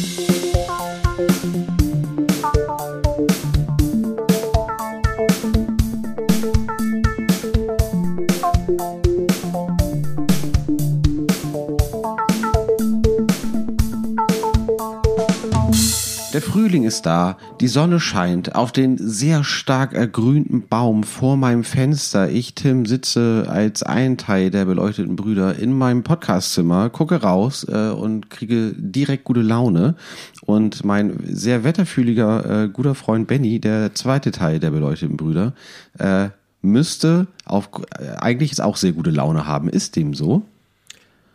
thank you ist da, die Sonne scheint auf den sehr stark ergrünten Baum vor meinem Fenster. Ich, Tim, sitze als ein Teil der beleuchteten Brüder in meinem Podcastzimmer, gucke raus äh, und kriege direkt gute Laune. Und mein sehr wetterfühliger äh, guter Freund Benny, der zweite Teil der beleuchteten Brüder, äh, müsste auf, äh, eigentlich jetzt auch sehr gute Laune haben. Ist dem so?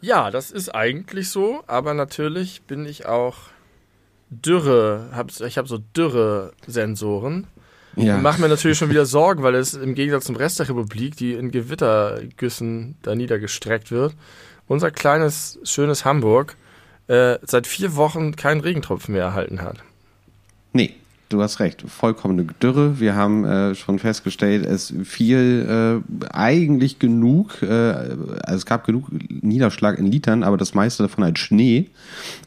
Ja, das ist eigentlich so, aber natürlich bin ich auch Dürre, hab, ich habe so Dürre-Sensoren. Ja. Und mache mir natürlich schon wieder Sorgen, weil es im Gegensatz zum Rest der Republik, die in Gewittergüssen da niedergestreckt wird, unser kleines, schönes Hamburg äh, seit vier Wochen keinen Regentropfen mehr erhalten hat. Nee, du hast recht. Vollkommene Dürre. Wir haben äh, schon festgestellt, es fiel äh, eigentlich genug, äh, also es gab genug Niederschlag in Litern, aber das meiste davon als Schnee,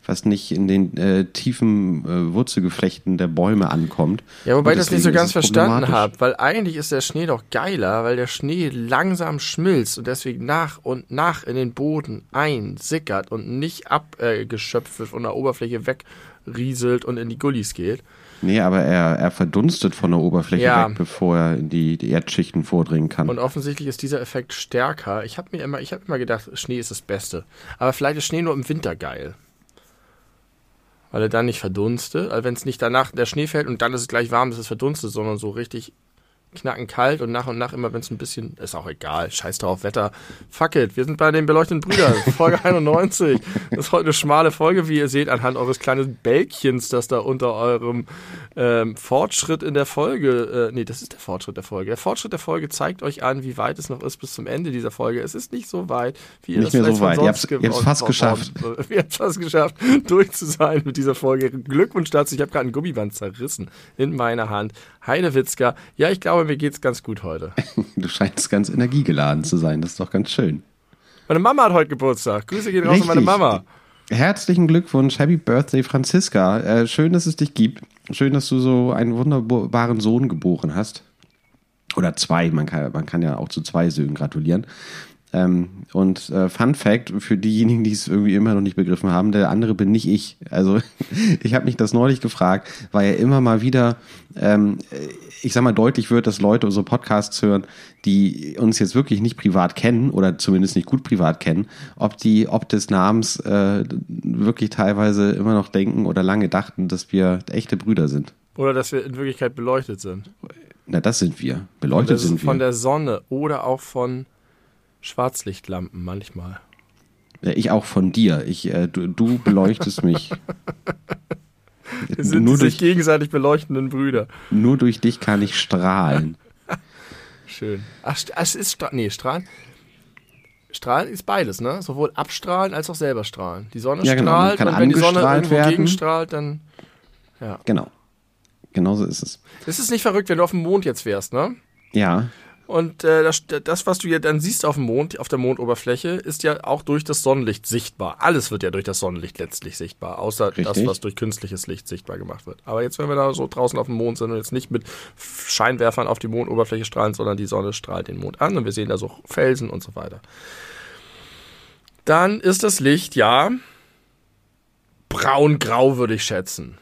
was nicht in den äh, tiefen äh, Wurzelgeflechten der Bäume ankommt. Ja, wobei ich das nicht so ganz verstanden habe, weil eigentlich ist der Schnee doch geiler, weil der Schnee langsam schmilzt und deswegen nach und nach in den Boden einsickert und nicht abgeschöpft wird von der Oberfläche wegrieselt und in die Gullis geht. Nee, aber er, er verdunstet von der Oberfläche Ja. weg, bevor er in die, die Erdschichten vordringen kann. Und offensichtlich ist dieser Effekt stärker. Ich habe mir immer, ich habe immer gedacht, Schnee ist das Beste. Aber vielleicht ist Schnee nur im Winter geil. Weil er dann nicht verdunstet. Also wenn es nicht danach der Schnee fällt und dann ist es gleich warm, ist es verdunstet, sondern so richtig knackend kalt und nach und nach immer, wenn es ein bisschen, ist auch egal, scheiß drauf, Wetter, fuck it, wir sind bei den beleuchteten Brüdern, Folge 91. Das ist heute eine schmale Folge, wie ihr seht, anhand eures kleinen Bälkchens, das da unter eurem ähm, Fortschritt in der Folge, äh, nee, das ist der Fortschritt der Folge. Der Fortschritt der Folge zeigt euch an, wie weit es noch ist bis zum Ende dieser Folge. Es ist nicht so weit, wie ihr Nicht das mehr so weit. Ihr ihr habt's fast geschafft. Ihr habt fast geschafft, durch zu sein mit dieser Folge. Glückwunsch dazu. Ich habe gerade ein Gummiband zerrissen in meiner Hand. Heidewitzka. Ja, ich glaube, mir geht's ganz gut heute. Du scheinst ganz energiegeladen zu sein, das ist doch ganz schön. Meine Mama hat heute Geburtstag. Grüße gehen raus an meine. Mama. Herzlichen Glückwunsch, Happy Birthday, Franziska. Äh, schön, dass es dich gibt. Schön, dass du so einen wunderbaren Sohn geboren hast. Oder zwei, man kann, man kann ja auch zu zwei Söhnen gratulieren. Ähm, und äh, Fun Fact für diejenigen, die es irgendwie immer noch nicht begriffen haben, der andere bin nicht ich. Also ich habe mich das neulich gefragt, weil ja immer mal wieder, ähm, ich sag mal, deutlich wird, dass Leute unsere Podcasts hören, die uns jetzt wirklich nicht privat kennen oder zumindest nicht gut privat kennen, ob die ob des Namens äh, wirklich teilweise immer noch denken oder lange dachten, dass wir echte Brüder sind. Oder dass wir in Wirklichkeit beleuchtet sind. Na, das sind wir. Beleuchtet sind wir. von der Sonne oder auch von Schwarzlichtlampen manchmal. Ja, ich auch von dir. Ich, äh, du, du beleuchtest mich. Wir sind nur, die sich durch, gegenseitig beleuchtenden Brüder. nur durch dich kann ich strahlen. Schön. Ach, es ist Stra nee, Strahlen. Strahlen ist beides, ne? Sowohl abstrahlen als auch selber strahlen. Die Sonne Ja, genau. Strahlt und wenn die Sonne irgendwo werden. gegenstrahlt, dann. Genau. Genauso ist es. Ist es nicht verrückt, wenn du auf dem Mond jetzt wärst, ne? Ja, Und äh, das, das, was du ja dann siehst auf dem Mond, auf der Mondoberfläche, ist ja auch durch das Sonnenlicht sichtbar. Alles wird ja durch das Sonnenlicht letztlich sichtbar, außer das, Richtig. was durch künstliches Licht sichtbar gemacht wird. Aber jetzt, wenn wir da so draußen auf dem Mond sind und jetzt nicht mit Scheinwerfern auf die Mondoberfläche strahlen, sondern die Sonne strahlt den Mond an und wir sehen da so Felsen und so weiter. Dann ist das Licht, ja, braun-grau würde ich schätzen.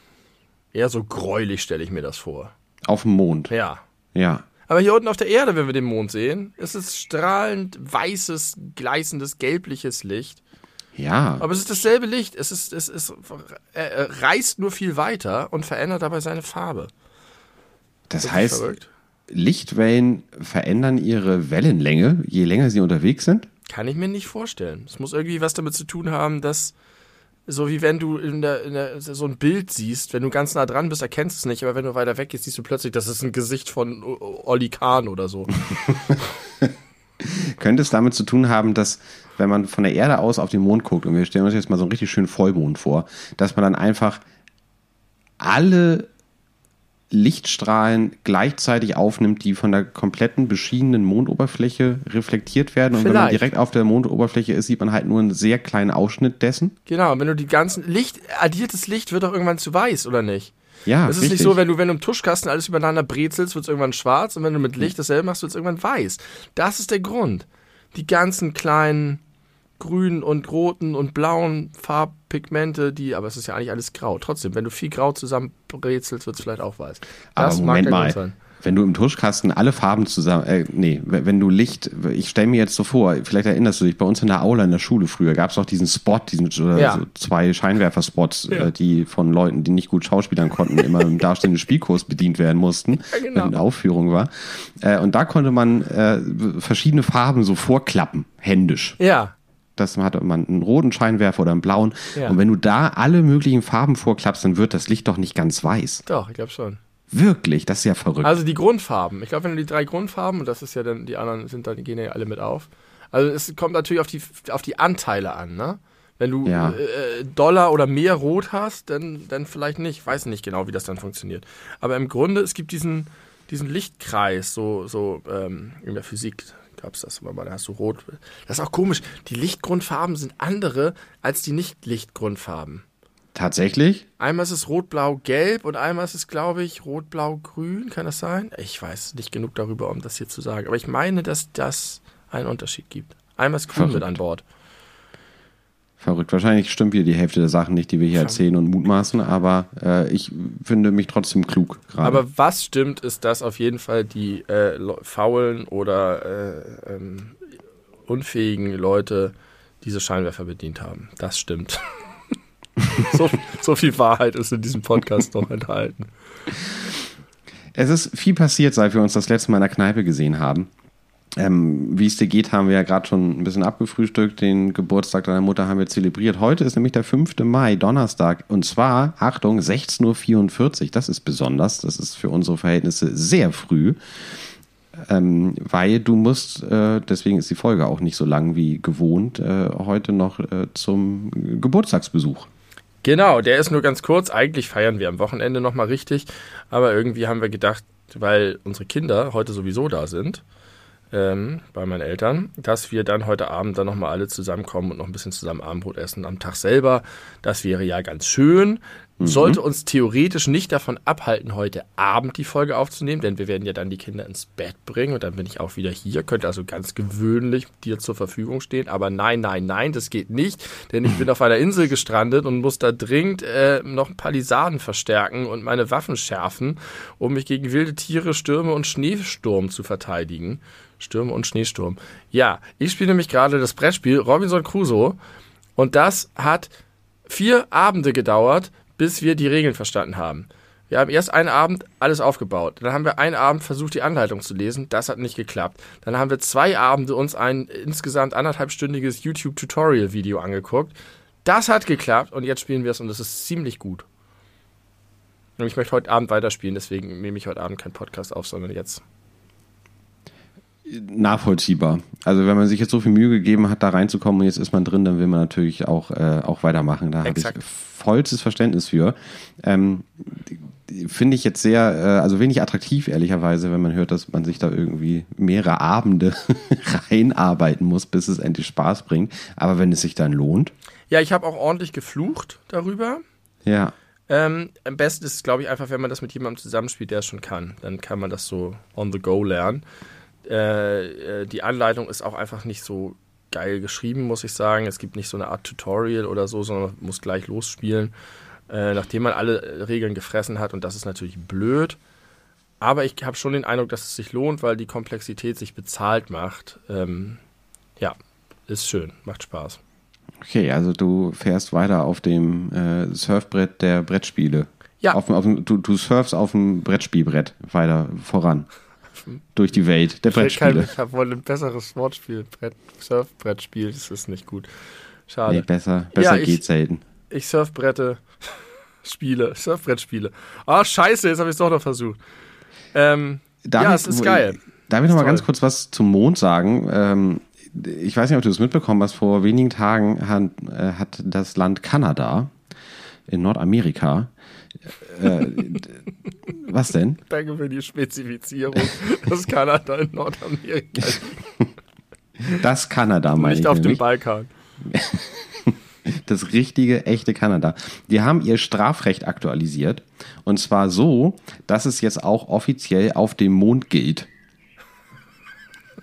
Eher so gräulich stelle ich mir das vor. auf dem Mond. Ja. Ja. Aber hier unten auf der Erde, wenn wir den Mond sehen, ist es strahlend weißes, gleißendes, gelbliches Licht. Ja. Aber es ist dasselbe Licht. Es ist, es ist, äh, äh, reißt nur viel weiter und verändert dabei seine Farbe. Das Ist heißt, verrückt? Lichtwellen verändern ihre Wellenlänge, je länger sie unterwegs sind. Kann ich mir nicht vorstellen. Es muss irgendwie was damit zu tun haben, dass so wie wenn du in der, in der, so ein Bild siehst, wenn du ganz nah dran bist, erkennst du es nicht, aber wenn du weiter weg gehst, siehst du plötzlich, das ist ein Gesicht von Olli Kahn oder so. Könnte es damit zu tun haben, dass wenn man von der Erde aus auf den Mond guckt und wir stellen uns jetzt mal so einen richtig schönen Vollmond vor, dass man dann einfach alle Lichtstrahlen gleichzeitig aufnimmt, die von der kompletten beschienenen Mondoberfläche reflektiert werden. Und wenn man direkt auf der Mondoberfläche ist, sieht man halt nur einen sehr kleinen Ausschnitt dessen. Genau, wenn du die ganzen Licht, addiertes Licht wird doch irgendwann zu weiß, oder nicht? Ja, Es ist nicht so, wenn du, wenn du im Tuschkasten alles übereinander brezelst, wird es irgendwann schwarz und wenn du mit Licht dasselbe machst, wird es irgendwann weiß. Das ist der Grund. Die ganzen kleinen grünen und roten und blauen Farbpigmente, die, aber es ist ja eigentlich alles grau. Trotzdem, wenn du viel grau zusammen brezelst, wird es vielleicht auch weiß. Aber Das Moment der mal. Wenn du im Tuschkasten alle Farben zusammen, äh, nee, wenn du Licht, ich stelle mir jetzt so vor, vielleicht erinnerst du dich, bei uns in der Aula in der Schule früher gab es auch diesen Spot, diesen äh, Ja. so zwei Scheinwerferspots, Ja. äh, die von Leuten, die nicht gut schauspielern konnten, immer im dastehenden Spielkurs bedient werden mussten, Ja, genau. wenn eine Aufführung war. Äh, und da konnte man äh, verschiedene Farben so vorklappen, händisch. Ja, Das hatte man einen roten Scheinwerfer oder einen blauen. Ja. Und wenn du da alle möglichen Farben vorklappst, dann wird das Licht doch nicht ganz weiß. doch, ich glaube schon. Wirklich, das ist ja verrückt. Also die Grundfarben. Ich glaube, wenn du die drei Grundfarben, und das ist ja dann, die anderen sind dann, die gehen ja alle mit auf. Also es kommt natürlich auf die, auf die Anteile an, ne? Wenn du Ja. äh, Dollar oder mehr Rot hast, dann, dann vielleicht nicht. Ich weiß nicht genau, wie das dann funktioniert. Aber im Grunde, es gibt diesen, diesen Lichtkreis, so, so ähm, in der Physik gab es das immer mal, da hast du Rot. Das ist auch komisch. Die Lichtgrundfarben sind andere als die Nicht-Lichtgrundfarben. Tatsächlich? Einmal ist es rot-blau-gelb und einmal ist es, glaube ich, rot-blau-grün. Kann das sein? Ich weiß nicht genug darüber, um das hier zu sagen. Aber ich meine, dass das einen Unterschied gibt. Einmal ist grün Verrückt. mit an Bord. Verrückt. Wahrscheinlich stimmt hier die Hälfte der Sachen nicht, die wir hier erzählen und mutmaßen, aber äh, ich finde mich trotzdem klug gerade. Aber was stimmt, ist, dass auf jeden Fall die äh, Le- faulen oder äh, ähm, unfähigen Leute diese Scheinwerfer bedient haben. Das stimmt. so, so viel Wahrheit ist in diesem Podcast noch enthalten. Es ist viel passiert, seit wir uns das letzte Mal in der Kneipe gesehen haben. Ähm, wie es dir geht, haben wir ja gerade schon ein bisschen abgefrühstückt. Den Geburtstag deiner Mutter haben wir zelebriert. Heute ist nämlich der 5. Mai, Donnerstag. Und zwar, Achtung, 16.44 Uhr. Das ist besonders. Das ist für unsere Verhältnisse sehr früh. Ähm, weil du musst, äh, deswegen ist die Folge auch nicht so lang wie gewohnt, äh, heute noch äh, zum Geburtstagsbesuch. Genau, der ist nur ganz kurz. Eigentlich feiern wir am Wochenende nochmal richtig. Aber irgendwie haben wir gedacht, weil unsere Kinder heute sowieso da sind, ähm, bei meinen Eltern, dass wir dann heute Abend dann nochmal alle zusammenkommen und noch ein bisschen zusammen Abendbrot essen am Tag selber. Das wäre ja ganz schön. Sollte uns theoretisch nicht davon abhalten, heute Abend die Folge aufzunehmen, denn wir werden ja dann die Kinder ins Bett bringen und dann bin ich auch wieder hier, könnte also ganz gewöhnlich dir zur Verfügung stehen. Aber nein, nein, nein, das geht nicht, denn ich bin auf einer Insel gestrandet und muss da dringend äh, noch Palisaden verstärken und meine Waffen schärfen, um mich gegen wilde Tiere, Stürme und Schneesturm zu verteidigen. Stürme und Schneesturm. Ja, ich spiele nämlich gerade das Brettspiel Robinson Crusoe und das hat vier Abende gedauert, bis wir die Regeln verstanden haben. Wir haben erst einen Abend alles aufgebaut. Dann haben wir einen Abend versucht, die Anleitung zu lesen. Das hat nicht geklappt. Dann haben wir zwei Abende uns ein insgesamt anderthalbstündiges YouTube-Tutorial-Video angeguckt. Das hat geklappt und jetzt spielen wir es und es ist ziemlich gut. Und ich möchte heute Abend weiterspielen, deswegen nehme ich heute Abend keinen Podcast auf, sondern jetzt. Nachvollziehbar. Also wenn man sich jetzt so viel Mühe gegeben hat, da reinzukommen und jetzt ist man drin, dann will man natürlich auch, äh, auch weitermachen. Da habe ich vollstes Verständnis für. Ähm, Finde ich jetzt sehr, äh, also wenig attraktiv, ehrlicherweise, wenn man hört, dass man sich da irgendwie mehrere Abende reinarbeiten muss, bis es endlich Spaß bringt. Aber wenn es sich dann lohnt, Ja, ich habe auch ordentlich geflucht darüber. ja. Ähm, am besten ist es, glaube ich, einfach, wenn man das mit jemandem zusammenspielt, der es schon kann. Dann kann man das so on the go lernen. Äh, äh, die Anleitung ist auch einfach nicht so geil geschrieben, muss ich sagen. Es gibt nicht so eine Art Tutorial oder so, sondern man muss gleich losspielen, äh, nachdem man alle äh, Regeln gefressen hat. Und das ist natürlich blöd. Aber ich habe schon den Eindruck, dass es sich lohnt, weil die Komplexität sich bezahlt macht. Ähm, ja, ist schön, macht Spaß. Okay, also du fährst weiter auf dem äh, Surfbrett der Brettspiele. Ja. Auf, auf du, du surfst auf dem Brettspielbrett weiter voran. Durch die Welt der Ich kann- Brettspiele. Ich habe wohl ein besseres Wortspiel. Brett, Surfbrettspiel, das ist nicht gut. Schade. Nee, besser, besser Ja, geht selten. Ich Surfbrette spiele, Surfbrettspiele. Ah, scheiße, jetzt habe ich es doch noch versucht. Ähm, Darf ja, es ist geil. Darf ich noch mal toll. ganz kurz was zum Mond sagen? Ähm, ich weiß nicht, ob du es mitbekommen hast, vor wenigen Tagen hat, äh, hat das Land Kanada in Nordamerika. Äh, was denn? Danke für die Spezifizierung, dass Kanada in Nordamerika ist. Das Kanada, meine Nicht ich. auf dem. Balkan. das richtige, echte Kanada. Die haben ihr Strafrecht aktualisiert. Und zwar so, dass es jetzt auch offiziell auf dem Mond gilt.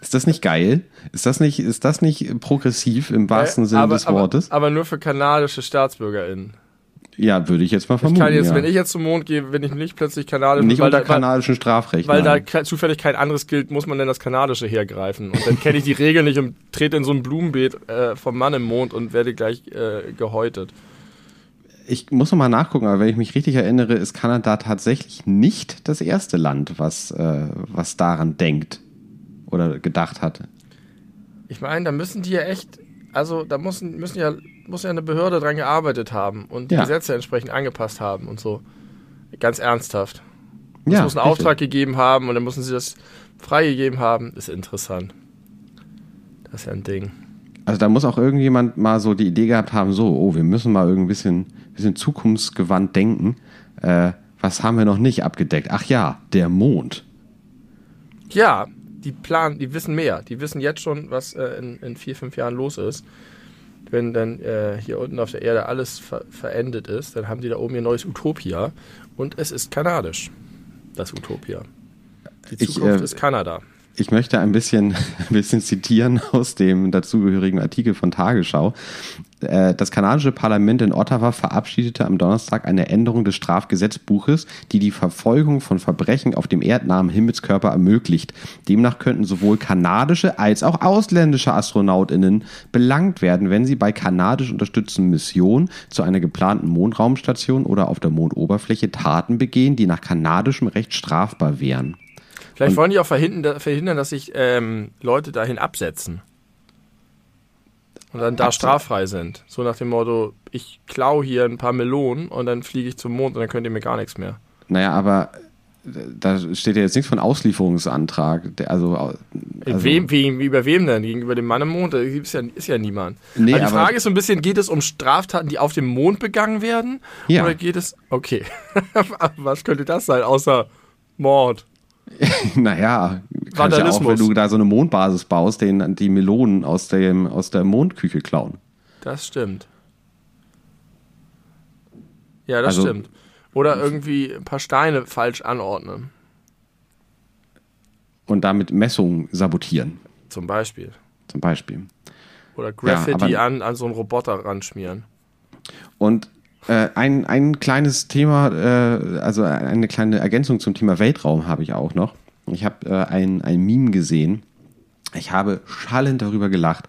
Ist das nicht geil? Ist das nicht, ist das nicht progressiv im wahrsten Äh, Sinne des Wortes? Aber, aber nur für kanadische StaatsbürgerInnen. Ja, würde ich jetzt mal Ich vermuten. kann jetzt, ja. wenn ich jetzt zum Mond gehe, wenn ich nicht plötzlich kanadisch nicht weil, unter da, weil, kanadischem Strafrecht. weil da nein. ke- zufällig kein anderes gilt, muss man denn das kanadische hergreifen. Und dann kenne ich die Regeln nicht und trete in so ein Blumenbeet äh, vom Mann im Mond und werde gleich äh, gehäutet. ich muss noch mal nachgucken, aber wenn ich mich richtig erinnere, ist Kanada tatsächlich nicht das erste Land, was, äh, was daran denkt oder gedacht hat. Ich meine, da müssen die ja echt, also da müssen, müssen ja, muss ja eine Behörde dran gearbeitet haben und die Ja. Gesetze entsprechend angepasst haben und so. Ganz ernsthaft. Es Ja, muss einen richtig. Auftrag gegeben haben und dann müssen sie das freigegeben haben. Ist interessant. Das ist ja ein Ding. Also da muss auch irgendjemand mal so die Idee gehabt haben, so, oh, wir müssen mal irgendwie ein bisschen, bisschen zukunftsgewandt denken. Äh, was haben wir noch nicht abgedeckt? Ach ja, der Mond. Ja, die planen, die wissen mehr. Die wissen jetzt schon, was äh, in, in vier, fünf Jahren los ist. Wenn dann äh, hier unten auf der Erde alles ver verendet ist, dann haben die da oben ihr neues Utopia und es ist kanadisch. Das Utopia. Die Ich, Zukunft äh, ist Kanada. Ich möchte ein bisschen, ein bisschen zitieren aus dem dazugehörigen Artikel von Tagesschau. Äh, Das kanadische Parlament in Ottawa verabschiedete am Donnerstag eine Änderung des Strafgesetzbuches, die die Verfolgung von Verbrechen auf dem erdnahen Himmelskörper ermöglicht. Demnach könnten sowohl kanadische als auch ausländische AstronautInnen belangt werden, wenn sie bei kanadisch unterstützten Missionen zu einer geplanten Mondraumstation oder auf der Mondoberfläche Taten begehen, die nach kanadischem Recht strafbar wären. Vielleicht wollen die auch verhindern, verhindern dass sich ähm, Leute dahin absetzen. Und dann da straffrei sind. So nach dem Motto, ich klau hier ein paar Melonen und dann fliege ich zum Mond und dann könnt ihr mir gar nichts mehr. Naja, aber äh, da steht ja jetzt nichts von Auslieferungsantrag. Also, also wem, wem, über wem denn? Gegenüber dem Mann im Mond? Da gibt's ja, ist ja niemand. Nee, aber die Frage ist so ein bisschen, geht es um Straftaten, die auf dem Mond begangen werden? Ja. Oder geht es, okay. Was könnte das sein, außer Mord? naja, kannst ja auch, wenn du da so eine Mondbasis baust, den, die Melonen aus, dem, aus der Mondküche klauen. Das stimmt. Ja, das Also- stimmt. Oder irgendwie ein paar Steine falsch anordnen, Und damit Messungen sabotieren, zum Beispiel. zum Beispiel. Oder Graffiti aber- an, an so einen Roboter ranschmieren. Und äh, ein, ein kleines Thema, äh, also eine kleine Ergänzung zum Thema Weltraum habe ich auch noch. Ich habe äh, ein, ein Meme gesehen. Ich habe schallend darüber gelacht.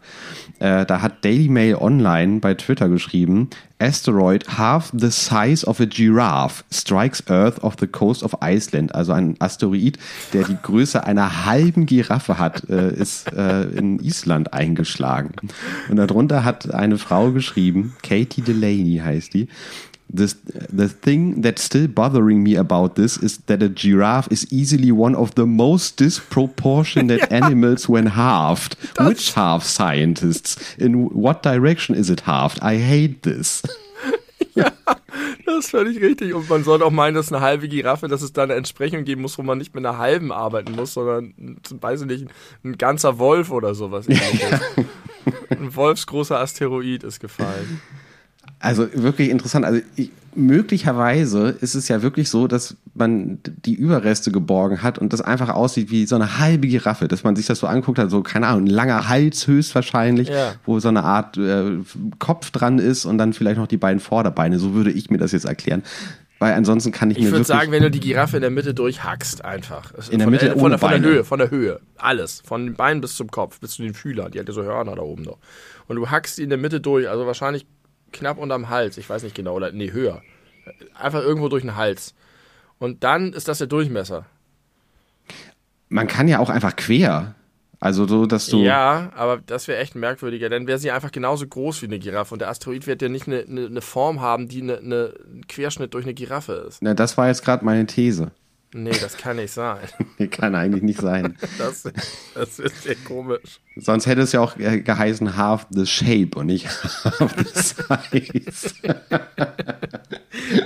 Äh, da hat Daily Mail Online bei Twitter geschrieben, Asteroid half the size of a giraffe strikes Earth off the coast of Iceland. Also ein Asteroid, der die Größe einer halben Giraffe hat, äh, ist äh, in Island eingeschlagen. Und darunter hat eine Frau geschrieben, Katie Delaney heißt die, This, the thing that's still bothering me about this is that a giraffe is easily one of the most disproportionate animals when halved. Which half scientists? In what direction is it halved? I hate this. Das ist völlig richtig. Und man sollte auch meinen, dass eine halbe Giraffe, dass es da eine Entsprechung geben muss, wo man nicht mit einer halben arbeiten muss, sondern, zum Beispiel nicht, ein ganzer Wolf oder sowas. ähnliches. Ein wolfsgroßer Asteroid ist gefallen. Also wirklich interessant. Also ich, möglicherweise ist es ja wirklich so, dass man die Überreste geborgen hat und das einfach aussieht wie so eine halbe Giraffe, dass man sich das so anguckt hat, so keine Ahnung, ein langer Hals höchstwahrscheinlich, Ja. wo so eine Art äh, Kopf dran ist und dann vielleicht noch die beiden Vorderbeine. So würde ich mir das jetzt erklären. Weil ansonsten kann ich, Ich mir würde wirklich sagen, wenn du die Giraffe in der Mitte durchhackst, einfach. In der von Mitte der, von, der, von der. Höhe, von der Höhe. Alles. Von den Beinen bis zum Kopf, bis zu den Fühlern. Die hat ja so Hörner da oben noch. Und du hackst die in der Mitte durch, also wahrscheinlich knapp unterm Hals. Ich weiß nicht genau, oder nee, höher. Einfach irgendwo durch den Hals. Und dann ist das der Durchmesser. man kann ja auch einfach quer. Also so, dass du Ja, aber das wäre echt merkwürdiger. Dann wäre sie einfach genauso groß wie eine Giraffe. Und der Asteroid wird ja nicht eine, eine, eine Form haben, die eine, eine, ein Querschnitt durch eine Giraffe ist. Na, das war jetzt gerade meine These. Nee, das kann nicht sein. kann eigentlich nicht sein. Das, das ist sehr komisch. Sonst hätte es ja auch äh, geheißen Half the Shape und nicht Half the Size.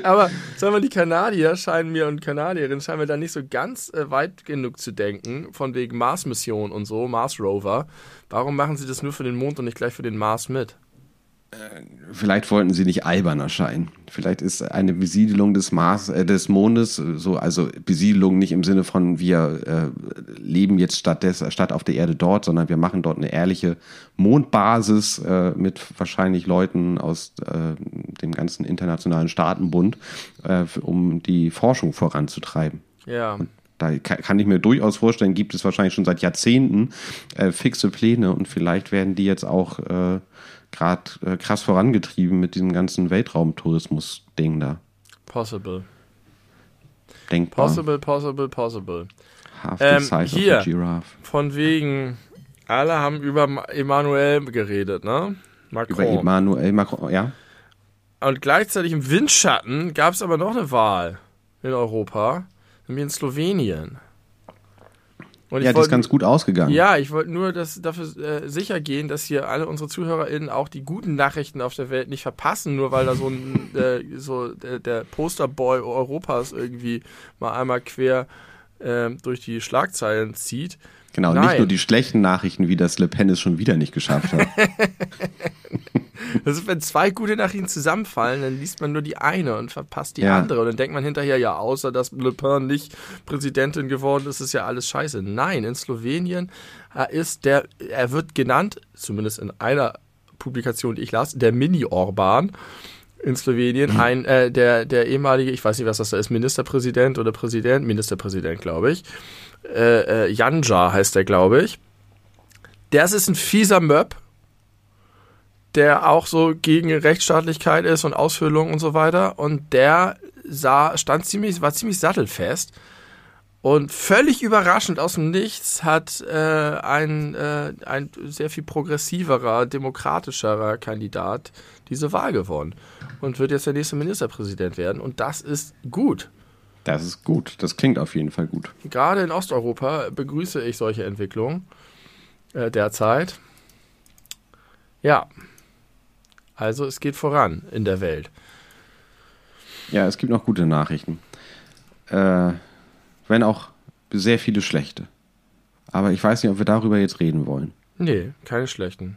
Aber sagen wir, die Kanadier scheinen mir und Kanadierinnen scheinen mir da nicht so ganz äh, weit genug zu denken, von wegen Mars-Mission und so, Mars-Rover. Warum machen sie das nur für den Mond und nicht gleich für den Mars mit? Vielleicht wollten sie nicht albern erscheinen. Vielleicht ist eine Besiedelung des Mars, äh, des Mondes, äh, so, also Besiedelung nicht im Sinne von wir äh, leben jetzt statt, des, statt auf der Erde dort, sondern wir machen dort eine ehrliche Mondbasis äh, mit wahrscheinlich Leuten aus äh, dem ganzen internationalen Staatenbund, äh, um die Forschung voranzutreiben. Ja. Da kann ich mir durchaus vorstellen, gibt es wahrscheinlich schon seit Jahrzehnten äh, fixe Pläne und vielleicht werden die jetzt auch äh, gerade äh, krass vorangetrieben mit diesem ganzen Weltraumtourismus-Ding da. Possible. Denkbar. Possible, possible, possible. Half the Ähm, size hier. of a giraffe. Von wegen, alle haben über Ma- Emmanuel geredet, ne? Macron. Über Emmanuel Macron, ja. Und gleichzeitig im Windschatten gab es aber noch eine Wahl in Europa, nämlich in Slowenien. Und Ja, die ist wollte- ganz gut ausgegangen. Ja, ich wollte nur das, dafür äh, sicher gehen, dass hier alle unsere ZuhörerInnen auch die guten Nachrichten auf der Welt nicht verpassen, nur weil da so ein äh, so der, der Posterboy Europas irgendwie mal einmal quer äh, durch die Schlagzeilen zieht. Genau, Nein. nicht nur die schlechten Nachrichten, wie das Le Pen es schon wieder nicht geschafft hat. Das ist, wenn zwei gute Nachrichten zusammenfallen, dann liest man nur die eine und verpasst die Ja. andere. Und dann denkt man hinterher, ja, außer dass Le Pen nicht Präsidentin geworden ist, ist ja alles scheiße. Nein, in Slowenien äh, ist der, er wird genannt, zumindest in einer Publikation, die ich las, der Mini-Orban in Slowenien, ein, äh, der, der ehemalige, ich weiß nicht, was das da ist, Ministerpräsident oder Präsident, Ministerpräsident, glaube ich. Äh, äh, Janja heißt der, glaube ich. Das ist ein fieser Möb, der auch so gegen Rechtsstaatlichkeit ist und Ausfüllung und so weiter. Und der sah, stand ziemlich, war ziemlich sattelfest. Und völlig überraschend aus dem Nichts hat äh, ein, äh, ein sehr viel progressiverer, demokratischerer Kandidat diese Wahl gewonnen und wird jetzt der nächste Ministerpräsident werden. Und das ist gut. Das ist gut. Das klingt auf jeden Fall gut. Gerade in Osteuropa begrüße ich solche Entwicklungen äh, derzeit. Ja. Also es geht voran in der Welt. Ja, es gibt noch gute Nachrichten. Äh, wenn auch sehr viele schlechte. Aber ich weiß nicht, ob wir darüber jetzt reden wollen. Nee, keine schlechten.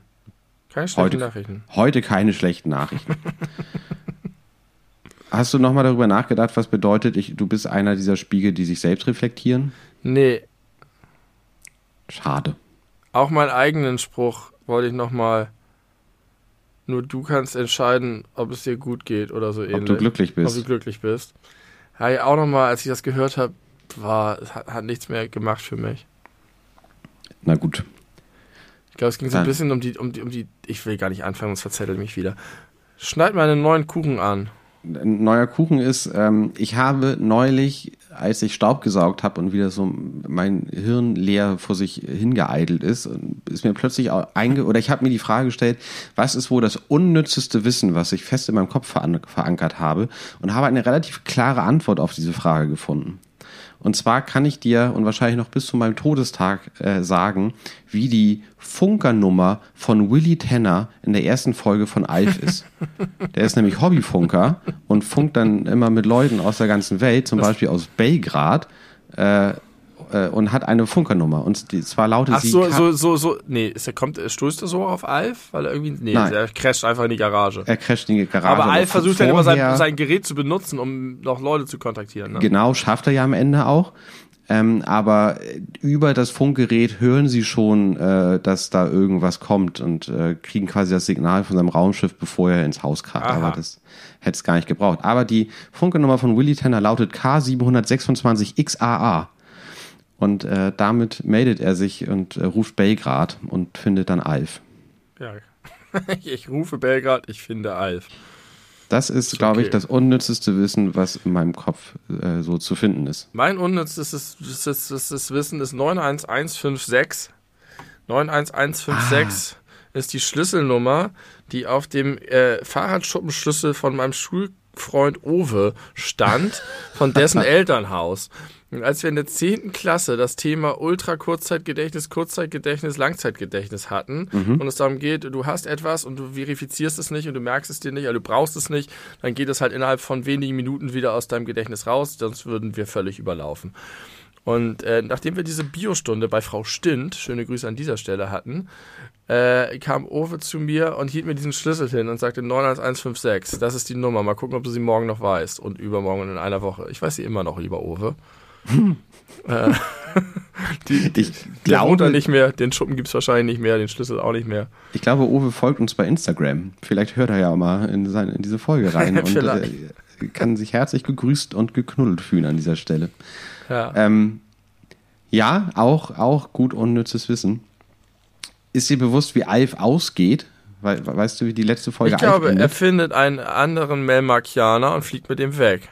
Keine schlechten Heute- Nachrichten. Heute keine schlechten Nachrichten. Hast du nochmal darüber nachgedacht, was bedeutet, ich, du bist einer dieser Spiegel, die sich selbst reflektieren? Nee, Schade. auch meinen eigenen Spruch wollte ich nochmal. Nur du kannst entscheiden, ob es dir gut geht oder so ähnlich. Ob du glücklich Ob du bist. glücklich bist. Ja, ja auch nochmal, als ich das gehört habe, war, hat, hat nichts mehr gemacht für mich. Na gut. Ich glaube, es ging so ein bisschen um die, um die, um die, ich will gar nicht anfangen, sonst verzettelt mich wieder. Schneid mal einen neuen Kuchen an. Ein neuer Kuchen ist, ähm, ich habe neulich, als ich Staub gesaugt habe und wieder so mein Hirn leer vor sich hingeeidelt ist, ist mir plötzlich auch einge oder ich habe mir die Frage gestellt, was ist wohl das unnützeste Wissen, was ich fest in meinem Kopf veran verankert habe und habe eine relativ klare Antwort auf diese Frage gefunden. Und zwar kann ich dir und wahrscheinlich noch bis zu meinem Todestag äh, sagen, wie die Funkernummer von Willy Tanner in der ersten Folge von Alf ist. Der ist nämlich Hobbyfunker und funkt dann immer mit Leuten aus der ganzen Welt, zum Beispiel aus Belgrad, äh, äh, und hat eine Funkernummer. Und die, zwar lautet Ach sie. so, Ka- so, so, so, nee, ist er, kommt, stößt er so auf Alf? Weil er irgendwie, nee, Nein. er crasht einfach in die Garage. er crasht in die Garage. Aber Alf versucht dann immer sein, vorher- sein Gerät zu benutzen, um noch Leute zu kontaktieren. Ne? Genau, schafft er ja am Ende auch. Ähm, aber über das Funkgerät hören sie schon, äh, dass da irgendwas kommt und äh, kriegen quasi das Signal von seinem Raumschiff, bevor er ins Haus kracht. Aha. Aber das hätte es gar nicht gebraucht. Aber die Funkennummer von Willy Tanner lautet K726XAA. Und äh, damit meldet er sich und äh, ruft Belgrad und findet dann Alf. Ja. ich rufe Belgrad, ich finde Alf. Das ist, glaube ich, okay. das unnützeste Wissen, was in meinem Kopf äh, so zu finden ist. Mein unnützes das, das, das, das Wissen ist 91156. 91156 ist die Schlüsselnummer, die auf dem äh, Fahrradschuppenschlüssel von meinem Schul Freund Owe stand von dessen Elternhaus. Und als wir in der 10. Klasse das Thema Ultra-Kurzzeitgedächtnis, Kurzzeitgedächtnis, Langzeitgedächtnis hatten und es darum geht, du hast etwas und du verifizierst es nicht und du merkst es dir nicht, also du brauchst es nicht, dann geht es halt innerhalb von wenigen Minuten wieder aus deinem Gedächtnis raus, sonst würden wir völlig überlaufen. Und äh, nachdem wir diese Biostunde bei Frau Stint, schöne Grüße an dieser Stelle hatten, äh, kam Owe zu mir und hielt mir diesen Schlüssel hin und sagte 91156, das ist die Nummer, mal gucken, ob du sie morgen noch weißt und übermorgen in einer Woche. Ich weiß sie immer noch, lieber Äh, die, Ich glaube- nicht mehr, den Schuppen gibt es wahrscheinlich nicht mehr, den Schlüssel auch nicht mehr. Ich glaube, Uwe folgt uns bei Instagram. Vielleicht hört er ja mal in, seine, in diese Folge rein und äh, kann sich herzlich gegrüßt und geknuddelt fühlen an dieser Stelle. Ja. Ähm, ja, auch, auch gut unnützes Wissen. Ist dir bewusst, wie Alf ausgeht? We weißt du, wie die letzte Folge ich glaube, er findet einen anderen Melmarkianer und fliegt mit dem weg.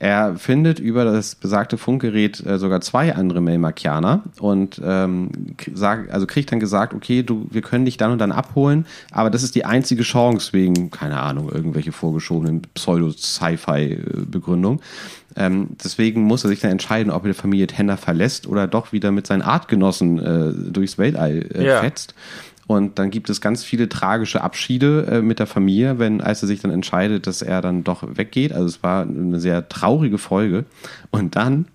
Er findet über das besagte Funkgerät äh, sogar zwei andere Melmarkianer und ähm, sag, also kriegt dann gesagt, okay, du, wir können dich dann und dann abholen, aber das ist die einzige Chance wegen, keine Ahnung, irgendwelche vorgeschobenen Pseudo-Sci-Fi-Begründung. Ähm, deswegen muss er sich dann entscheiden, ob er die Familie Tanner verlässt oder doch wieder mit seinen Artgenossen äh, durchs Weltall äh, Ja. fetzt. Und dann gibt es ganz viele tragische Abschiede äh, mit der Familie, wenn, als er sich dann entscheidet, dass er dann doch weggeht. Also es war eine sehr traurige Folge. Und dann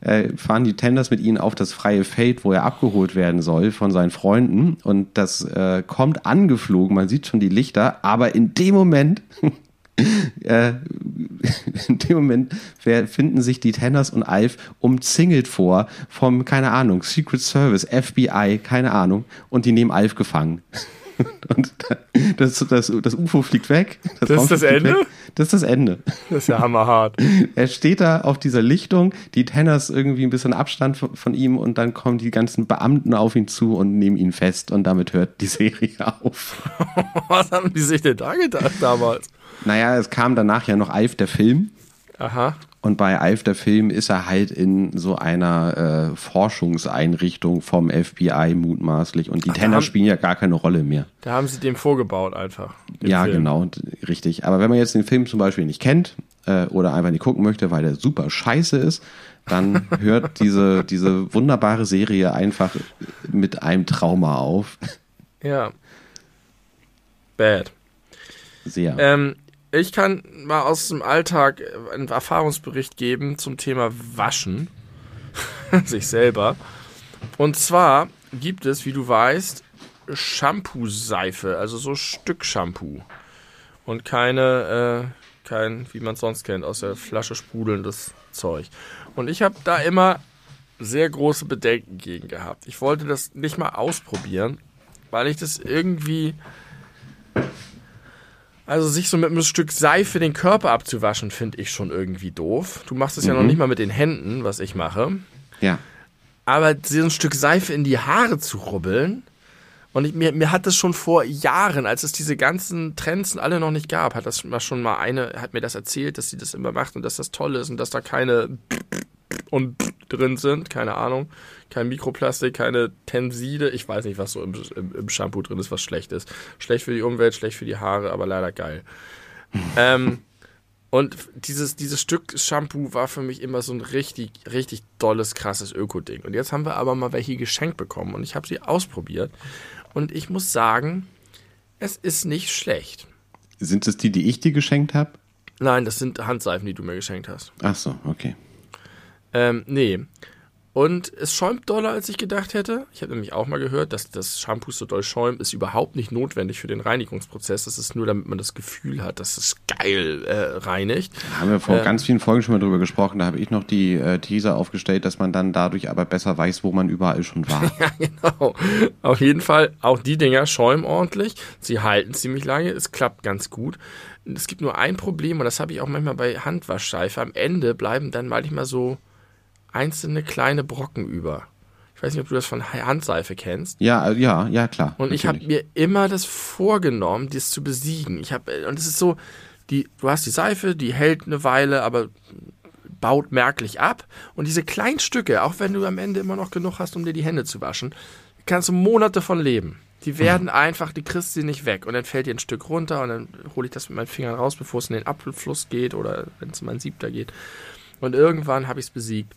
äh, fahren die Tenders mit ihnen auf das freie Feld, wo er abgeholt werden soll von seinen Freunden. Und das äh, kommt angeflogen, man sieht schon die Lichter, aber in dem Moment äh, in dem Moment finden sich die Tenners und Alf umzingelt vor vom, keine Ahnung, Secret Service, FBI, keine Ahnung, und die nehmen Alf gefangen. Und das, das, das UFO fliegt weg. Das ist Raumschiff das Ende? Weg. Das ist das Ende. Das ist ja hammerhart. Er steht da auf dieser Lichtung, die Tenners irgendwie ein bisschen Abstand von, von ihm und dann kommen die ganzen Beamten auf ihn zu und nehmen ihn fest und damit hört die Serie auf. Was haben die sich denn da gedacht damals? Naja, es kam danach ja noch Alf, der Film. Aha. Und bei Alf, der Film, ist er halt in so einer äh, Forschungseinrichtung vom FBI mutmaßlich. Und die Ach, Tenner haben- spielen ja gar keine Rolle mehr. Da haben sie dem vorgebaut einfach. den ja, Film. genau, richtig. Aber wenn man jetzt den Film zum Beispiel nicht kennt äh, oder einfach nicht gucken möchte, weil der super scheiße ist, dann hört diese, diese wunderbare Serie einfach mit einem Trauma auf. Ja. Bad. Sehr. Ähm, ich kann mal aus dem Alltag einen Erfahrungsbericht geben zum Thema Waschen. Sich selber. Und zwar gibt es, wie du weißt, Shampoo-Seife, also so Stück-Shampoo. Und keine, äh, kein, wie man es sonst kennt, aus der Flasche sprudelndes Zeug. Und ich habe da immer sehr große Bedenken gegen gehabt. Ich wollte das nicht mal ausprobieren, weil ich das irgendwie also sich so mit einem Stück Seife den Körper abzuwaschen, finde ich schon irgendwie doof. Du machst es ja noch nicht mal mit den Händen, was ich mache. ja. Aber so ein Stück Seife in die Haare zu rubbeln. Und ich, mir, mir hat das schon vor Jahren, als es diese ganzen Trends alle noch nicht gab, hat das mal schon mal eine, hat mir das erzählt, dass sie das immer macht und dass das toll ist und dass da keine und drin sind, keine Ahnung, kein Mikroplastik, keine Tenside, ich weiß nicht, was so im, im, im Shampoo drin ist, was schlecht ist. Schlecht für die Umwelt, schlecht für die Haare, aber leider geil. ähm, und dieses, dieses Stück Shampoo war für mich immer so ein richtig, richtig dolles, krasses Öko-Ding. Und jetzt haben wir aber mal welche geschenkt bekommen und ich habe sie ausprobiert. Und ich muss sagen, es ist nicht schlecht. Sind es die, die ich dir geschenkt habe? Nein, das sind Handseifen, die du mir geschenkt hast. Ach so, okay. Ähm, nee. Und es schäumt doller, als ich gedacht hätte. Ich habe nämlich auch mal gehört, dass das Shampoo so doll schäumt, ist überhaupt nicht notwendig für den Reinigungsprozess. Das ist nur, damit man das Gefühl hat, dass es geil äh, reinigt. Da haben wir vor Äh. ganz vielen Folgen schon mal drüber gesprochen. Da habe ich noch die äh, These aufgestellt, dass man dann dadurch aber besser weiß, wo man überall schon war. Ja, genau. Auf jeden Fall, auch die Dinger schäumen ordentlich. Sie halten ziemlich lange. Es klappt ganz gut. Es gibt nur ein Problem, und das habe ich auch manchmal bei Handwaschseife. Am Ende bleiben dann manchmal so einzelne kleine Brocken über. Ich weiß nicht, ob du das von Handseife kennst. ja, äh, ja, ja, klar. Und ich habe natürlich. mir immer das vorgenommen, das zu besiegen. Ich habe und es ist so, die, du hast die Seife, die hält eine Weile, aber baut merklich ab. Und diese kleinen Stücke, auch wenn du am Ende immer noch genug hast, um dir die Hände zu waschen, kannst du Monate von leben. Die werden einfach, die kriegst du nicht weg. Und dann fällt dir ein Stück runter und dann hole ich das mit meinen Fingern raus, bevor es in den Apfelfluss geht oder wenn es in meinen Siebter geht. Und irgendwann habe ich es besiegt.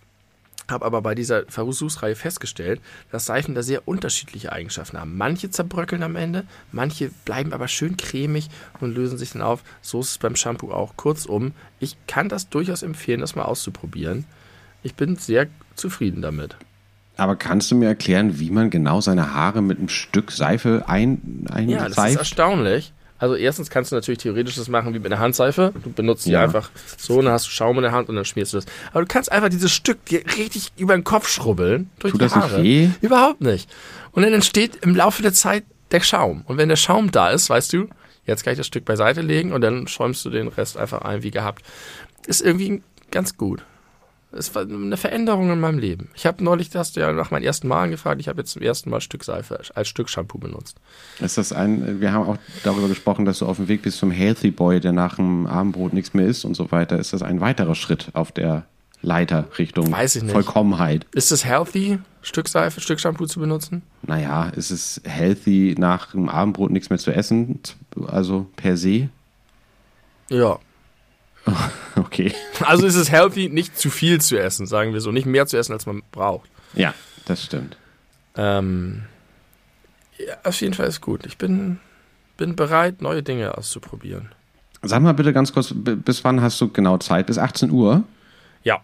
Habe aber bei dieser Versuchsreihe festgestellt, dass Seifen da sehr unterschiedliche Eigenschaften haben. Manche zerbröckeln am Ende, manche bleiben aber schön cremig und lösen sich dann auf. So ist es beim Shampoo auch. Kurzum, ich kann das durchaus empfehlen, das mal auszuprobieren. Ich bin sehr zufrieden damit. Aber kannst du mir erklären, wie man genau seine Haare mit einem Stück Seife ein, einseift? Ja, das ist erstaunlich. Also erstens kannst du natürlich theoretisch das machen wie mit einer Handseife. Du benutzt die Ja. einfach so, dann hast du Schaum in der Hand und dann schmierst du das. Aber du kannst einfach dieses Stück dir richtig über den Kopf schrubbeln durch Tut die das nicht Haare. weh? Überhaupt nicht. Und dann entsteht im Laufe der Zeit der Schaum. Und wenn der Schaum da ist, weißt du, jetzt kann ich das Stück beiseite legen und dann schäumst du den Rest einfach ein wie gehabt. Ist irgendwie ganz gut. Es war eine Veränderung in meinem Leben. Ich habe neulich, das hast du ja nach meinen ersten Malen gefragt, ich habe jetzt zum ersten Mal Stück Seife als Stück Shampoo benutzt. Ist das ein, wir haben auch darüber gesprochen, dass du auf dem Weg bist zum Healthy Boy, der nach dem Abendbrot nichts mehr isst und so weiter. Ist das ein weiterer Schritt auf der Leiter Richtung Weiß ich nicht. Vollkommenheit? Ist es healthy, Stück Seife, Stück Shampoo zu benutzen? Naja, ist es healthy, nach dem Abendbrot nichts mehr zu essen? Also per se? Ja. Okay. Also ist es healthy, nicht zu viel zu essen, sagen wir so. Nicht mehr zu essen, als man braucht. Ja, das stimmt. Ähm, ja, auf jeden Fall ist gut. Ich bin, bin bereit, neue Dinge auszuprobieren. Sag mal bitte ganz kurz, bis wann hast du genau Zeit? Bis 18 Uhr? Ja,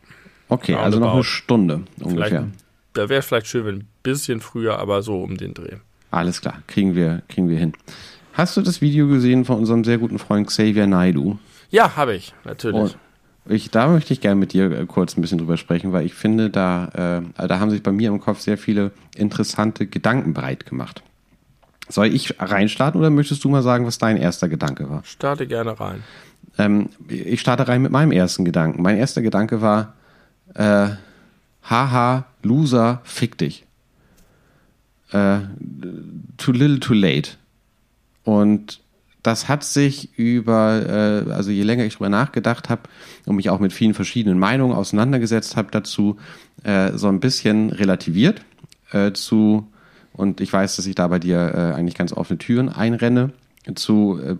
Okay, Roundabout. also noch eine Stunde ungefähr. da wäre vielleicht schön, wenn ein bisschen früher, aber so um den Dreh. Alles klar, kriegen wir, kriegen wir hin. Hast du das Video gesehen von unserem sehr guten Freund Xavier Naidu? Ja, habe ich, natürlich. Und ich, da möchte ich gerne mit dir äh, kurz ein bisschen drüber sprechen, weil ich finde, da, äh, da haben sich bei mir im Kopf sehr viele interessante Gedanken breit gemacht. Soll ich reinstarten oder möchtest du mal sagen, was dein erster Gedanke war? Starte gerne rein. Ähm, ich starte rein mit meinem ersten Gedanken. Mein erster Gedanke war, äh, haha, Loser, fick dich. Äh, too little, too late. Und das hat sich über, äh, also je länger ich drüber nachgedacht habe und mich auch mit vielen verschiedenen Meinungen auseinandergesetzt habe dazu, äh, so ein bisschen relativiert äh, zu, und ich weiß, dass ich da bei dir äh, eigentlich ganz offene Türen einrenne, zu äh,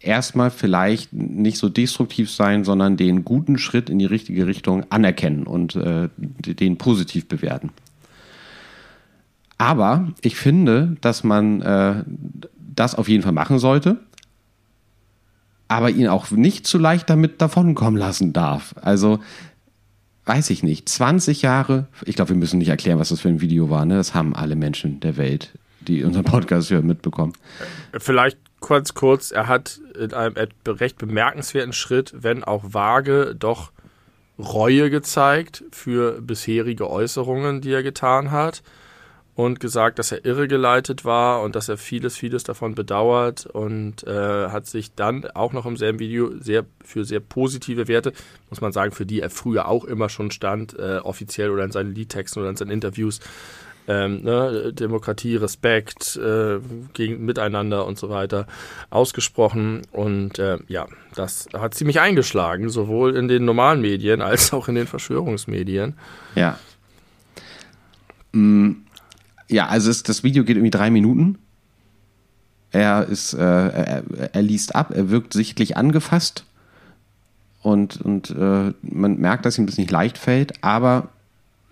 erstmal vielleicht nicht so destruktiv sein, sondern den guten Schritt in die richtige Richtung anerkennen und äh, den positiv bewerten. Aber ich finde, dass man äh, das auf jeden Fall machen sollte, aber ihn auch nicht zu leicht damit davonkommen lassen darf. Also, weiß ich nicht, 20 Jahre, ich glaube, wir müssen nicht erklären, was das für ein Video war, ne? Das haben alle Menschen der Welt, die unseren Podcast hören, mitbekommen. Vielleicht kurz, kurz, er hat in einem recht bemerkenswerten Schritt, wenn auch vage, doch Reue gezeigt für bisherige Äußerungen, die er getan hat und gesagt, dass er irregeleitet war und dass er vieles, vieles davon bedauert und äh, hat sich dann auch noch im selben Video sehr für sehr positive Werte, muss man sagen, für die er früher auch immer schon stand, äh, offiziell oder in seinen Liedtexten oder in seinen Interviews, ähm, ne, Demokratie, Respekt äh, gegen Miteinander und so weiter ausgesprochen. Und äh, ja, das hat ziemlich eingeschlagen, sowohl in den normalen Medien als auch in den Verschwörungsmedien. Ja. Mm, Ja, also es, das Video geht irgendwie drei Minuten. Er ist, äh, er, er liest ab, er wirkt sichtlich angefasst und, und äh, man merkt, dass ihm das nicht leicht fällt, aber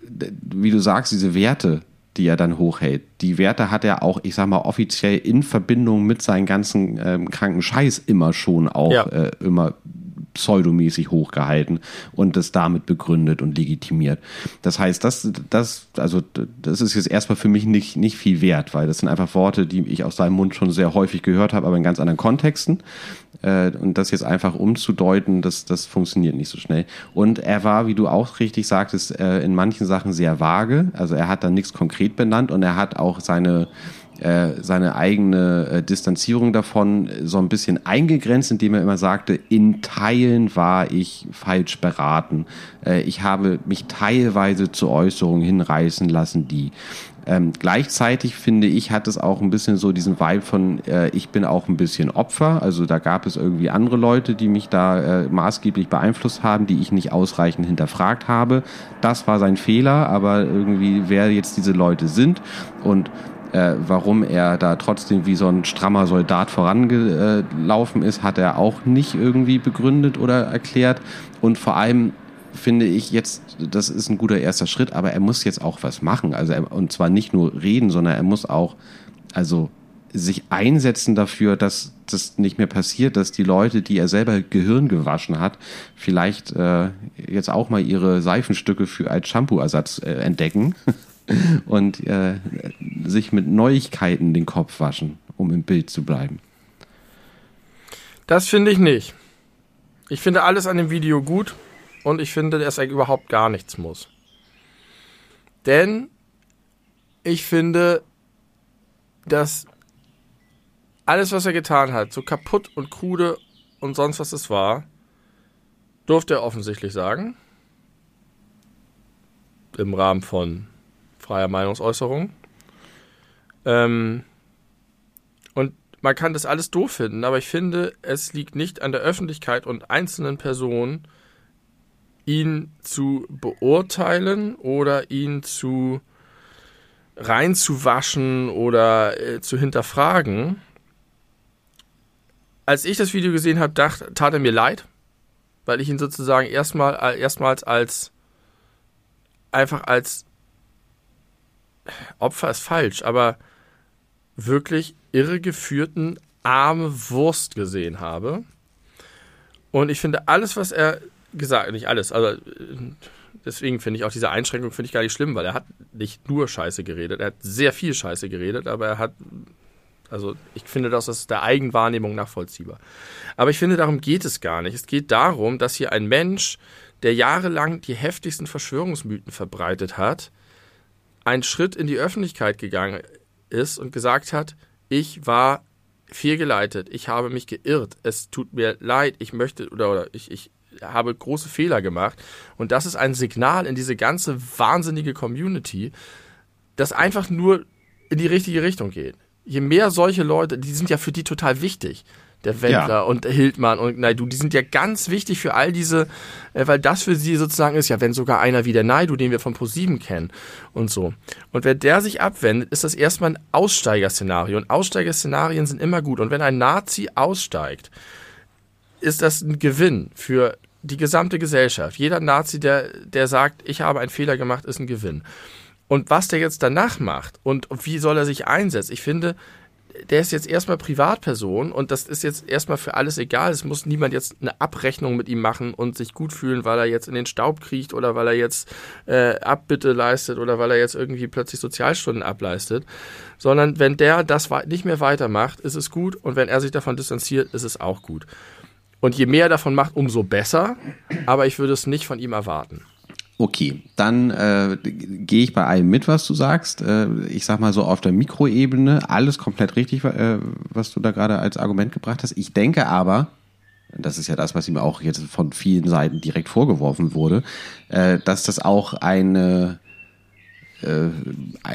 wie du sagst, diese Werte, die er dann hochhält, die Werte hat er auch, ich sag mal, offiziell in Verbindung mit seinen ganzen ähm, kranken Scheiß immer schon auch Ja. äh, immer pseudomäßig hochgehalten und das damit begründet und legitimiert. Das heißt, das, das, also das ist jetzt erstmal für mich nicht, nicht viel wert, weil das sind einfach Worte, die ich aus seinem Mund schon sehr häufig gehört habe, aber in ganz anderen Kontexten. Äh, und das jetzt einfach umzudeuten, das, das funktioniert nicht so schnell. Und er war, wie du auch richtig sagtest, äh, in manchen Sachen sehr vage. Also er hat da nichts konkret benannt und er hat auch seine seine eigene äh, Distanzierung davon so ein bisschen eingegrenzt, indem er immer sagte, in Teilen war ich falsch beraten. Äh, ich habe mich teilweise zu Äußerungen hinreißen lassen, die ähm, gleichzeitig finde ich, hat es auch ein bisschen so diesen Vibe von, äh, ich bin auch ein bisschen Opfer. Also da gab es irgendwie andere Leute, die mich da äh, maßgeblich beeinflusst haben, die ich nicht ausreichend hinterfragt habe. Das war sein Fehler, aber irgendwie, wer jetzt diese Leute sind und Äh, warum er da trotzdem wie so ein strammer Soldat vorangelaufen ist, hat er auch nicht irgendwie begründet oder erklärt. Und vor allem finde ich jetzt, das ist ein guter erster Schritt, aber er muss jetzt auch was machen. Also er, und zwar nicht nur reden, sondern er muss auch, also sich einsetzen dafür, dass das nicht mehr passiert, dass die Leute, die er selber Gehirn gewaschen hat, vielleicht äh, jetzt auch mal ihre Seifenstücke für als Shampoo-Ersatz äh, entdecken und äh, sich mit Neuigkeiten den Kopf waschen, um im Bild zu bleiben. Das finde ich nicht. Ich finde alles an dem Video gut und ich finde, dass er überhaupt gar nichts muss. Denn ich finde, dass alles, was er getan hat, so kaputt und krude und sonst was es war, durfte er offensichtlich sagen. Im Rahmen von freier Meinungsäußerung. Ähm, und man kann das alles doof finden, aber ich finde, es liegt nicht an der Öffentlichkeit und einzelnen Personen, ihn zu beurteilen oder ihn zu reinzuwaschen oder äh, zu hinterfragen, als ich das Video gesehen habe, dachte, tat er mir leid, weil ich ihn sozusagen erstmal, äh, erstmals als einfach als Opfer ist falsch, aber wirklich irregeführten arme Wurst gesehen habe. Und ich finde alles, was er gesagt, nicht alles, also deswegen finde ich auch diese Einschränkung finde ich gar nicht schlimm, weil er hat nicht nur Scheiße geredet, er hat sehr viel Scheiße geredet, aber er hat also ich finde das ist der Eigenwahrnehmung nachvollziehbar. Aber ich finde, darum geht es gar nicht. Es geht darum, dass hier ein Mensch, der jahrelang die heftigsten Verschwörungsmythen verbreitet hat, einen Schritt in die Öffentlichkeit gegangen ist und gesagt hat, ich war fehlgeleitet, ich habe mich geirrt, es tut mir leid, ich möchte oder, oder ich, ich habe große Fehler gemacht. Und das ist ein Signal in diese ganze wahnsinnige Community, das einfach nur in die richtige Richtung geht je mehr solche Leute, die sind ja für die total wichtig. Der Wendler ja. und Hildmann und Naidu, die sind ja ganz wichtig für all diese, äh, weil das für sie sozusagen ist, ja, wenn sogar einer wie der Naidu, den wir von ProSieben kennen und so. Und wenn der sich abwendet, ist das erstmal ein Aussteigerszenario. Und Aussteigerszenarien sind immer gut. Und wenn ein Nazi aussteigt, ist das ein Gewinn für die gesamte Gesellschaft. Jeder Nazi, der, der sagt, ich habe einen Fehler gemacht, ist ein Gewinn. Und was der jetzt danach macht und wie soll er sich einsetzen, ich finde, der ist jetzt erstmal Privatperson und das ist jetzt erstmal für alles egal. Es muss niemand jetzt eine Abrechnung mit ihm machen und sich gut fühlen, weil er jetzt in den Staub kriecht oder weil er jetzt äh, Abbitte leistet oder weil er jetzt irgendwie plötzlich Sozialstunden ableistet. Sondern wenn der das nicht mehr weitermacht, ist es gut und wenn er sich davon distanziert, ist es auch gut. Und je mehr er davon macht, umso besser. Aber ich würde es nicht von ihm erwarten. Okay, dann äh, gehe ich bei allem mit, was du sagst. Äh, ich sag mal so auf der Mikroebene, alles komplett richtig, äh, was du da gerade als Argument gebracht hast. Ich denke aber, das ist ja das, was ihm auch jetzt von vielen Seiten direkt vorgeworfen wurde, äh, dass das auch eine, äh,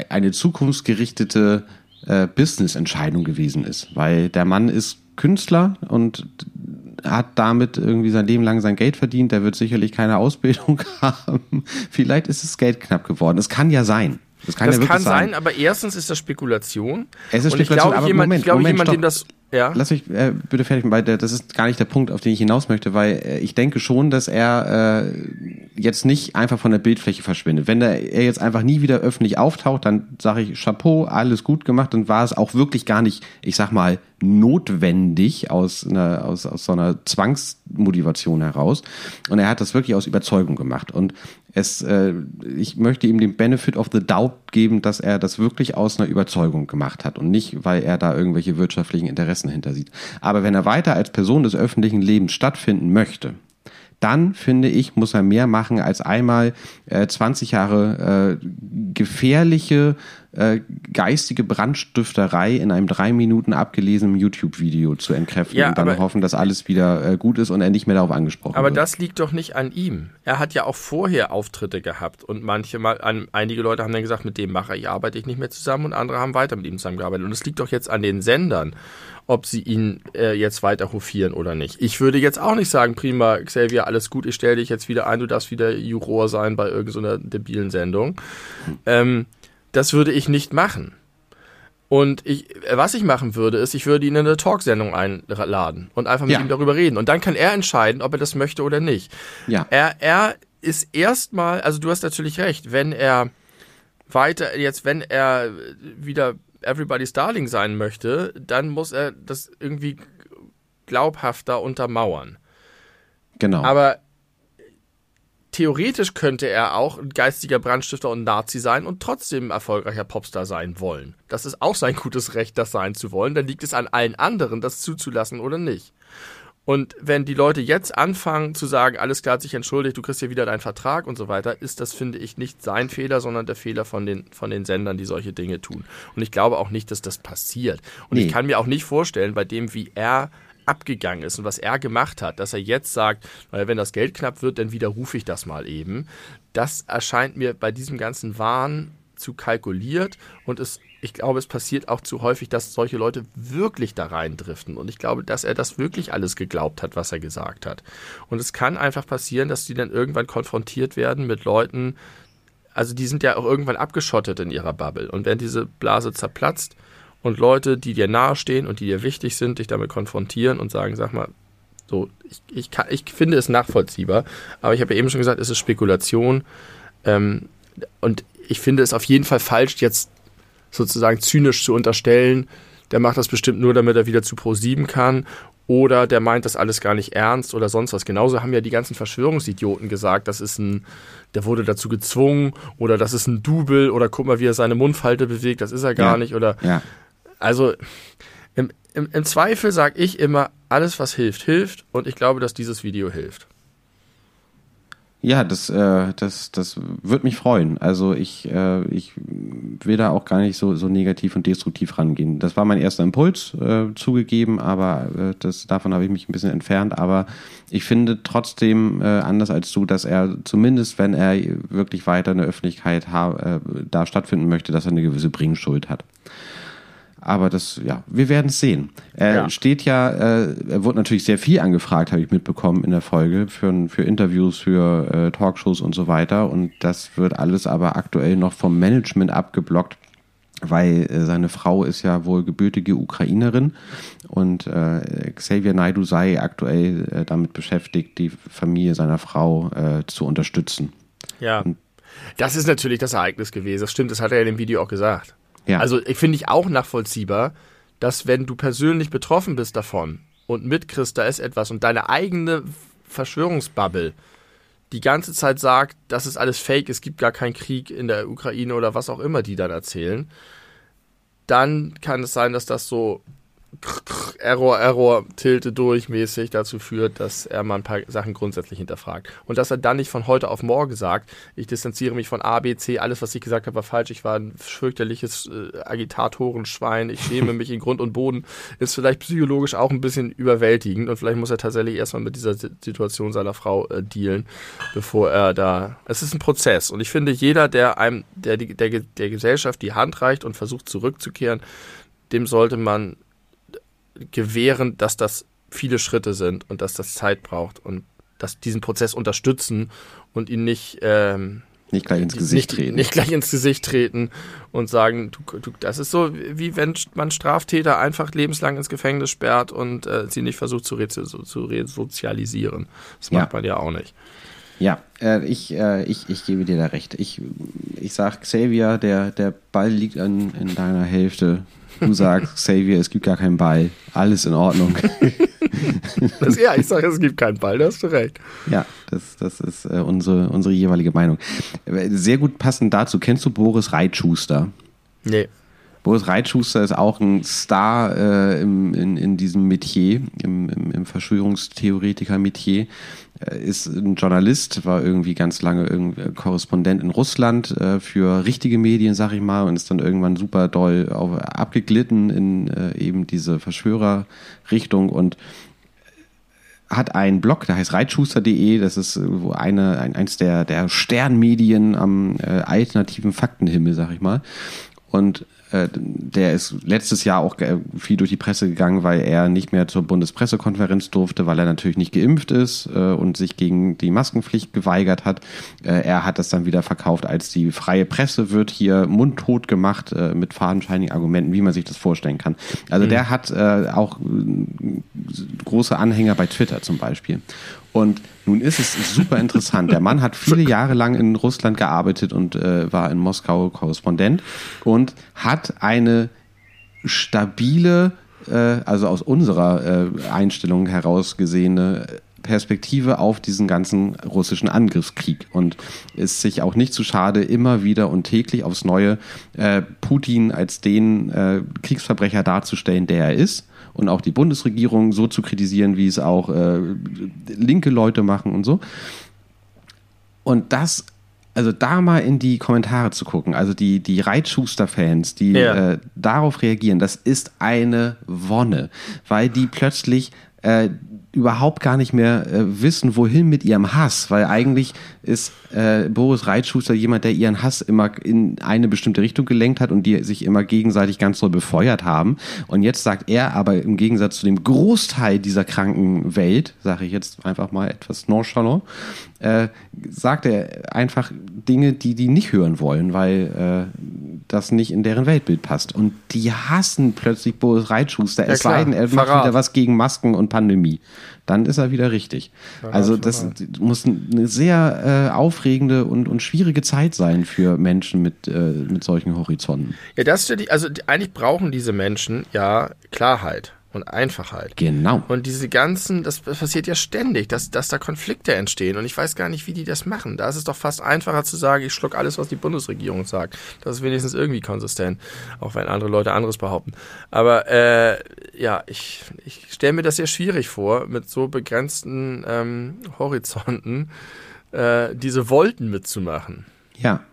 eine zukunftsgerichtete äh, Business-Entscheidung gewesen ist. Weil der Mann ist Künstler und hat damit irgendwie sein Leben lang sein Geld verdient. Der wird sicherlich keine Ausbildung haben. Vielleicht ist das Geld knapp geworden. Es kann ja sein. Das kann, das ja kann sein, aber erstens ist das Spekulation. Es ist Spekulation, und ich glaube, aber jemand, Moment, ich glaube, Moment, jemand, dem das ja. Lass mich äh, bitte fertig weil das ist gar nicht der Punkt, auf den ich hinaus möchte, weil äh, ich denke schon, dass er äh, jetzt nicht einfach von der Bildfläche verschwindet. Wenn er, er jetzt einfach nie wieder öffentlich auftaucht, dann sage ich Chapeau, alles gut gemacht, dann war es auch wirklich gar nicht, ich sag mal, notwendig aus, einer, aus, aus so einer Zwangsmotivation heraus. Und er hat das wirklich aus Überzeugung gemacht. Und es, äh, ich möchte ihm den Benefit of the Doubt geben, dass er das wirklich aus einer Überzeugung gemacht hat und nicht, weil er da irgendwelche wirtschaftlichen Interessen hintersieht. Aber wenn er weiter als Person des öffentlichen Lebens stattfinden möchte, dann finde ich, muss er mehr machen als einmal äh, 20 Jahre äh, gefährliche äh, geistige Brandstifterei in einem drei Minuten abgelesenen YouTube-Video zu entkräften ja, und dann aber, hoffen, dass alles wieder äh, gut ist und er nicht mehr darauf angesprochen aber wird. Aber das liegt doch nicht an ihm. Er hat ja auch vorher Auftritte gehabt und manche mal, an, einige Leute haben dann gesagt, mit dem mache ich arbeite ich nicht mehr zusammen und andere haben weiter mit ihm zusammengearbeitet. Und es liegt doch jetzt an den Sendern ob sie ihn äh, jetzt weiter hofieren oder nicht. Ich würde jetzt auch nicht sagen, prima, Xavier, alles gut, ich stelle dich jetzt wieder ein, du darfst wieder Juror sein bei irgendeiner debilen Sendung. Ähm, das würde ich nicht machen. Und ich, was ich machen würde, ist, ich würde ihn in eine Talksendung einladen und einfach mit Ja. ihm darüber reden. Und dann kann er entscheiden, ob er das möchte oder nicht. Ja. Er, er ist erstmal, also du hast natürlich recht, wenn er weiter, jetzt wenn er wieder Everybody's Darling sein möchte, dann muss er das irgendwie glaubhafter untermauern. Genau. Aber theoretisch könnte er auch ein geistiger Brandstifter und Nazi sein und trotzdem ein erfolgreicher Popstar sein wollen. Das ist auch sein gutes Recht, das sein zu wollen. Dann liegt es an allen anderen, das zuzulassen oder nicht. Und wenn die Leute jetzt anfangen zu sagen, alles klar hat sich entschuldigt, du kriegst ja wieder deinen Vertrag und so weiter, ist das, finde ich, nicht sein Fehler, sondern der Fehler von den, von den Sendern, die solche Dinge tun. Und ich glaube auch nicht, dass das passiert. Und Nee. ich kann mir auch nicht vorstellen, bei dem, wie er abgegangen ist und was er gemacht hat, dass er jetzt sagt, weil wenn das Geld knapp wird, dann widerrufe ich das mal eben. Das erscheint mir bei diesem ganzen Wahn zu kalkuliert und es, ich glaube, es passiert auch zu häufig, dass solche Leute wirklich da reindriften. Und ich glaube, dass er das wirklich alles geglaubt hat, was er gesagt hat. Und es kann einfach passieren, dass die dann irgendwann konfrontiert werden mit Leuten, also die sind ja auch irgendwann abgeschottet in ihrer Bubble. Und wenn diese Blase zerplatzt und Leute, die dir nahestehen und die dir wichtig sind, dich damit konfrontieren und sagen, sag mal, so, ich, ich, kann, ich finde es nachvollziehbar, aber ich habe ja eben schon gesagt, es ist Spekulation. Ähm, und ich finde es auf jeden Fall falsch, jetzt sozusagen zynisch zu unterstellen, der macht das bestimmt nur, damit er wieder zu Pro7 kann. Oder der meint das alles gar nicht ernst oder sonst was. Genauso haben ja die ganzen Verschwörungsidioten gesagt, das ist ein, der wurde dazu gezwungen oder das ist ein Double oder guck mal, wie er seine Mundfalte bewegt, das ist er gar Ja. nicht. Oder ja. also im, im, im Zweifel sage ich immer, alles was hilft, hilft und ich glaube, dass dieses Video hilft. Ja, das, äh, das, das wird mich freuen. Also ich, äh, ich will da auch gar nicht so, so negativ und destruktiv rangehen. Das war mein erster Impuls, äh, zugegeben, aber äh, das, davon habe ich mich ein bisschen entfernt. Aber ich finde trotzdem, äh, anders als du, dass er zumindest, wenn er wirklich weiter in der Öffentlichkeit äh, da stattfinden möchte, dass er eine gewisse Bringschuld hat. Aber das, ja, wir werden es sehen. Er Ja. steht ja, äh, er wurde natürlich sehr viel angefragt, habe ich mitbekommen in der Folge, für, für Interviews, für äh, Talkshows und so weiter. Und das wird alles aber aktuell noch vom Management abgeblockt, weil äh, seine Frau ist ja wohl gebürtige Ukrainerin und äh, Xavier Naidu sei aktuell äh, damit beschäftigt, die Familie seiner Frau äh, zu unterstützen. Ja. Das ist natürlich das Ereignis gewesen. Das stimmt, das hat er in dem Video auch gesagt. Ja. Also ich finde ich auch nachvollziehbar, dass wenn du persönlich betroffen bist davon und mitkriegst, da ist etwas und deine eigene Verschwörungsbubble die ganze Zeit sagt, das ist alles Fake, es gibt gar keinen Krieg in der Ukraine oder was auch immer die dann erzählen, dann kann es sein, dass das so Error, Error, Tilte durchmäßig dazu führt, dass er mal ein paar Sachen grundsätzlich hinterfragt. Und dass er dann nicht von heute auf morgen sagt, ich distanziere mich von A, B, C, alles, was ich gesagt habe, war falsch, ich war ein fürchterliches äh, Agitatorenschwein, ich schäme mich in Grund und Boden, ist vielleicht psychologisch auch ein bisschen überwältigend und vielleicht muss er tatsächlich erstmal mit dieser Si- Situation seiner Frau äh, dealen, bevor er da. Es ist ein Prozess und ich finde, jeder, der einem, der, der, der Gesellschaft die Hand reicht und versucht zurückzukehren, dem sollte man gewähren, dass das viele Schritte sind und dass das Zeit braucht und dass diesen Prozess unterstützen und ihn nicht, ähm, Nicht gleich ins Gesicht nicht, treten. nicht gleich ins Gesicht treten und sagen, du, du, das ist so, wie wenn man Straftäter einfach lebenslang ins Gefängnis sperrt und äh, sie nicht versucht zu, so- zu resozialisieren. Das Ja. macht man ja auch nicht. Ja, äh, ich, äh, ich, ich gebe dir da recht. Ich, ich sag, Xavier, der, der Ball liegt an, in deiner Hälfte. Du sagst, Xavier, es gibt gar keinen Ball. Alles in Ordnung. Das, ja, ich sage, es gibt keinen Ball, da hast du recht. ja, das, das ist äh, unsere, unsere jeweilige Meinung. Äh, Sehr gut passend dazu. Kennst du Boris Reitschuster? Nee. Boris Reitschuster ist auch ein Star äh, im, in, in diesem Metier, im, im, im Verschwörungstheoretiker-Metier. Äh, Ist ein Journalist, war irgendwie ganz lange irgendwie Korrespondent in Russland äh, für richtige Medien, sag ich mal, und ist dann irgendwann super doll auf, abgeglitten in äh, eben diese Verschwörerrichtung und hat einen Blog, der heißt reitschuster.de, das ist äh, eine, ein, eins der, der Sternmedien am äh, alternativen Faktenhimmel, sag ich mal. Und äh, der ist letztes Jahr auch äh, viel durch die Presse gegangen, weil er nicht mehr zur Bundespressekonferenz durfte, weil er natürlich nicht geimpft ist äh, und sich gegen die Maskenpflicht geweigert hat. Er hat das dann wieder verkauft als die freie Presse wird hier mundtot gemacht mit fadenscheinigen Argumenten, wie man sich das vorstellen kann. Also mhm. der hat auch große Anhänger bei Twitter zum Beispiel. Und nun ist es super interessant. Der Mann hat viele Jahre lang in Russland gearbeitet und äh, war in Moskau Korrespondent und hat eine stabile, äh, also aus unserer äh, Einstellung heraus gesehene Perspektive auf diesen ganzen russischen Angriffskrieg und ist sich auch nicht zu schade, immer wieder und täglich aufs Neue äh, Putin als den äh, Kriegsverbrecher darzustellen, der er ist und auch die Bundesregierung so zu kritisieren, wie es auch äh, linke Leute machen und so. Und das, also da mal in die Kommentare zu gucken, also die, die Reitschuster-Fans, die ja. äh, darauf reagieren, das ist eine Wonne, weil die plötzlich äh, überhaupt gar nicht mehr äh, wissen, wohin mit ihrem Hass, weil eigentlich ist äh, Boris Reitschuster jemand, der ihren Hass immer in eine bestimmte Richtung gelenkt hat und die sich immer gegenseitig ganz doll befeuert haben. Und jetzt sagt er aber im Gegensatz zu dem Großteil dieser kranken Welt, sage ich jetzt einfach mal etwas nonchalant, äh, sagt er einfach Dinge, die die nicht hören wollen, weil äh, das nicht in deren Weltbild passt. Und die hassen plötzlich Boris Reitschuster, es sei denn, er macht wieder was gegen Masken und Pandemie. Dann ist er wieder richtig. Verrat, also das Verrat. muss eine sehr äh, aufregende und, und schwierige Zeit sein für Menschen mit, äh, mit solchen Horizonten. Ja, das stelle ich, also eigentlich brauchen diese Menschen ja Klarheit und Einfachheit. Genau. Und diese ganzen, das passiert ja ständig, dass, dass da Konflikte entstehen. Und ich weiß gar nicht, wie die das machen. Da ist es doch fast einfacher zu sagen, ich schluck alles, was die Bundesregierung sagt. Das ist wenigstens irgendwie konsistent, auch wenn andere Leute anderes behaupten. Aber äh, ja, ich, ich stelle mir das sehr schwierig vor, mit so begrenzten ähm, Horizonten äh, diese Wolten mitzumachen. Ja.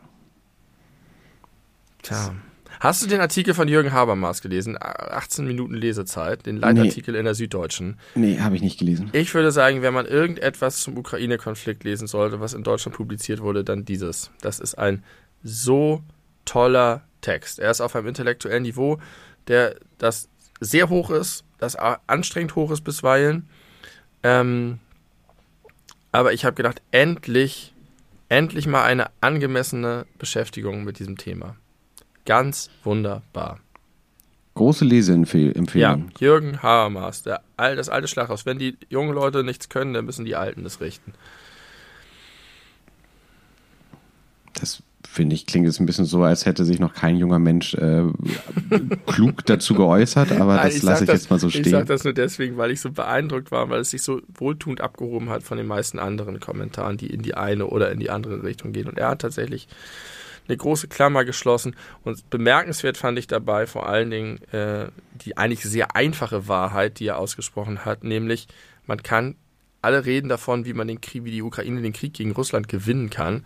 Tja. Hast du den Artikel von Jürgen Habermas gelesen? 18 Minuten Lesezeit, den Leitartikel nee. in der Süddeutschen. Nee, habe ich nicht gelesen. Ich würde sagen, wenn man irgendetwas zum Ukraine-Konflikt lesen sollte, was in Deutschland publiziert wurde, dann dieses. Das ist ein so toller Text. Er ist auf einem intellektuellen Niveau, der das sehr hoch ist, das anstrengend hoch ist bisweilen. Ähm, aber ich habe gedacht, endlich, endlich mal eine angemessene Beschäftigung mit diesem Thema. Ganz wunderbar. Große Leseempfehlung. Ja, Jürgen Habermas, der, das alte Schlaghaus. Wenn die jungen Leute nichts können, dann müssen die Alten das richten. Das finde ich, klingt jetzt ein bisschen so, als hätte sich noch kein junger Mensch äh, klug dazu geäußert, aber Nein, das lasse ich das, jetzt mal so stehen. Ich sage das nur deswegen, weil ich so beeindruckt war, weil es sich so wohltuend abgehoben hat von den meisten anderen Kommentaren, die in die eine oder in die andere Richtung gehen. Und er hat tatsächlich eine große Klammer geschlossen. Und bemerkenswert fand ich dabei vor allen Dingen äh, die eigentlich sehr einfache Wahrheit, die er ausgesprochen hat, nämlich man kann alle reden davon, wie man den Krieg, wie die Ukraine den Krieg gegen Russland gewinnen kann.